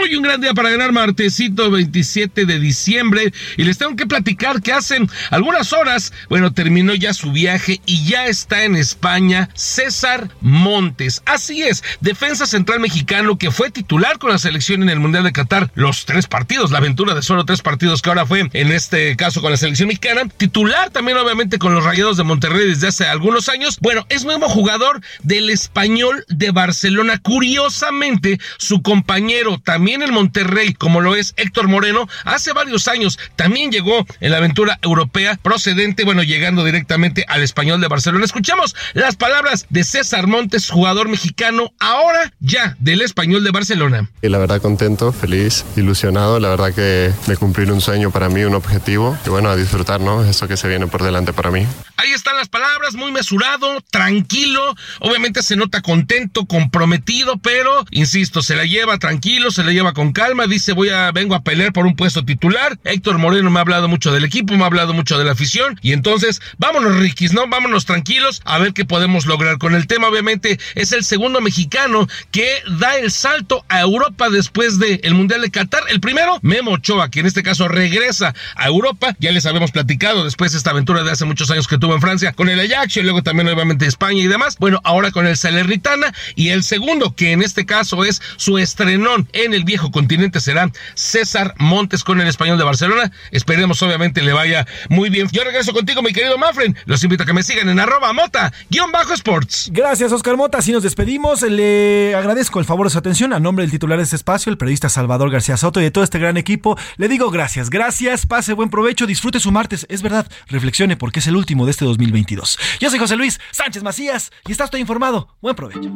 Hoy un gran día para ganar martesito 27 de diciembre. Y les tengo que platicar que hace algunas horas, bueno, terminó ya su viaje y ya está en España César Montes. Así es, defensa central mexicano que fue titular con la selección en el Mundial de Qatar. Los tres partidos, la aventura de solo tres partidos que ahora fue en este caso con la selección mexicana. Titular también obviamente con los Rayados de Monterrey desde hace algunos años. Bueno, es nuevo jugador del español de Barcelona. Curiosamente, su compañero también en Monterrey, como lo es Héctor Moreno, hace varios años también llegó en la aventura europea procedente, bueno, llegando directamente al español de Barcelona. Escuchamos las palabras de César Montes, jugador mexicano, ahora ya del español de Barcelona. Y la verdad contento, feliz, ilusionado, la verdad que de cumplir un sueño para mí, un objetivo, y bueno, a disfrutar, ¿no? Eso que se viene por delante para mí. Ahí están las palabras, muy mesurado, tranquilo, obviamente se nota contento, comprometido, pero insisto, se la lleva tranquilo, se la lleva con calma, dice voy a vengo a pelear por un puesto titular. Héctor Moreno me ha hablado mucho del equipo, me ha hablado mucho de la afición y entonces vámonos Rikis, ¿no? Vámonos tranquilos a ver qué podemos lograr con el tema. Obviamente es el segundo mexicano que da el salto a Europa después del Mundial de Qatar. El primero, Memo Ochoa, que en este caso regresa a Europa. Ya les habíamos platicado después de esta aventura de hace muchos años que tuvo en Francia con el Ajax y luego también obviamente España y demás. Bueno, ahora con el Salernitana y el segundo, que en este caso es su estrenón en el viejo continente, será César Montes con el español de Barcelona. Esperemos obviamente le vaya muy bien. Yo regreso contigo, mi querido Mafren. Los invito a que me sigan en arroba mota, guion bajo sports. Gracias, Oscar Mota. Así nos despedimos. Le agradezco el favor de su atención. A nombre del titular de este espacio, el periodista Salvador García Soto y de todo este gran equipo, le digo gracias. Gracias, pase buen provecho, disfrute su martes. Es verdad, reflexione porque es el último de este 2022. Yo soy José Luis Sánchez Macías y está usted informado. Buen provecho.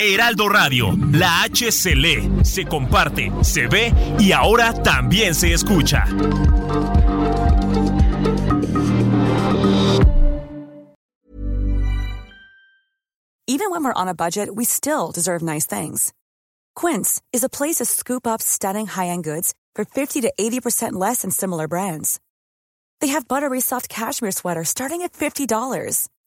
Heraldo Radio, la H se lee, se comparte, se ve y ahora también se escucha. Even when we're on a budget, we still deserve nice things. Quince is a place to scoop up stunning high-end goods for 50 to 80% less than similar brands. They have buttery soft cashmere sweaters starting at $50,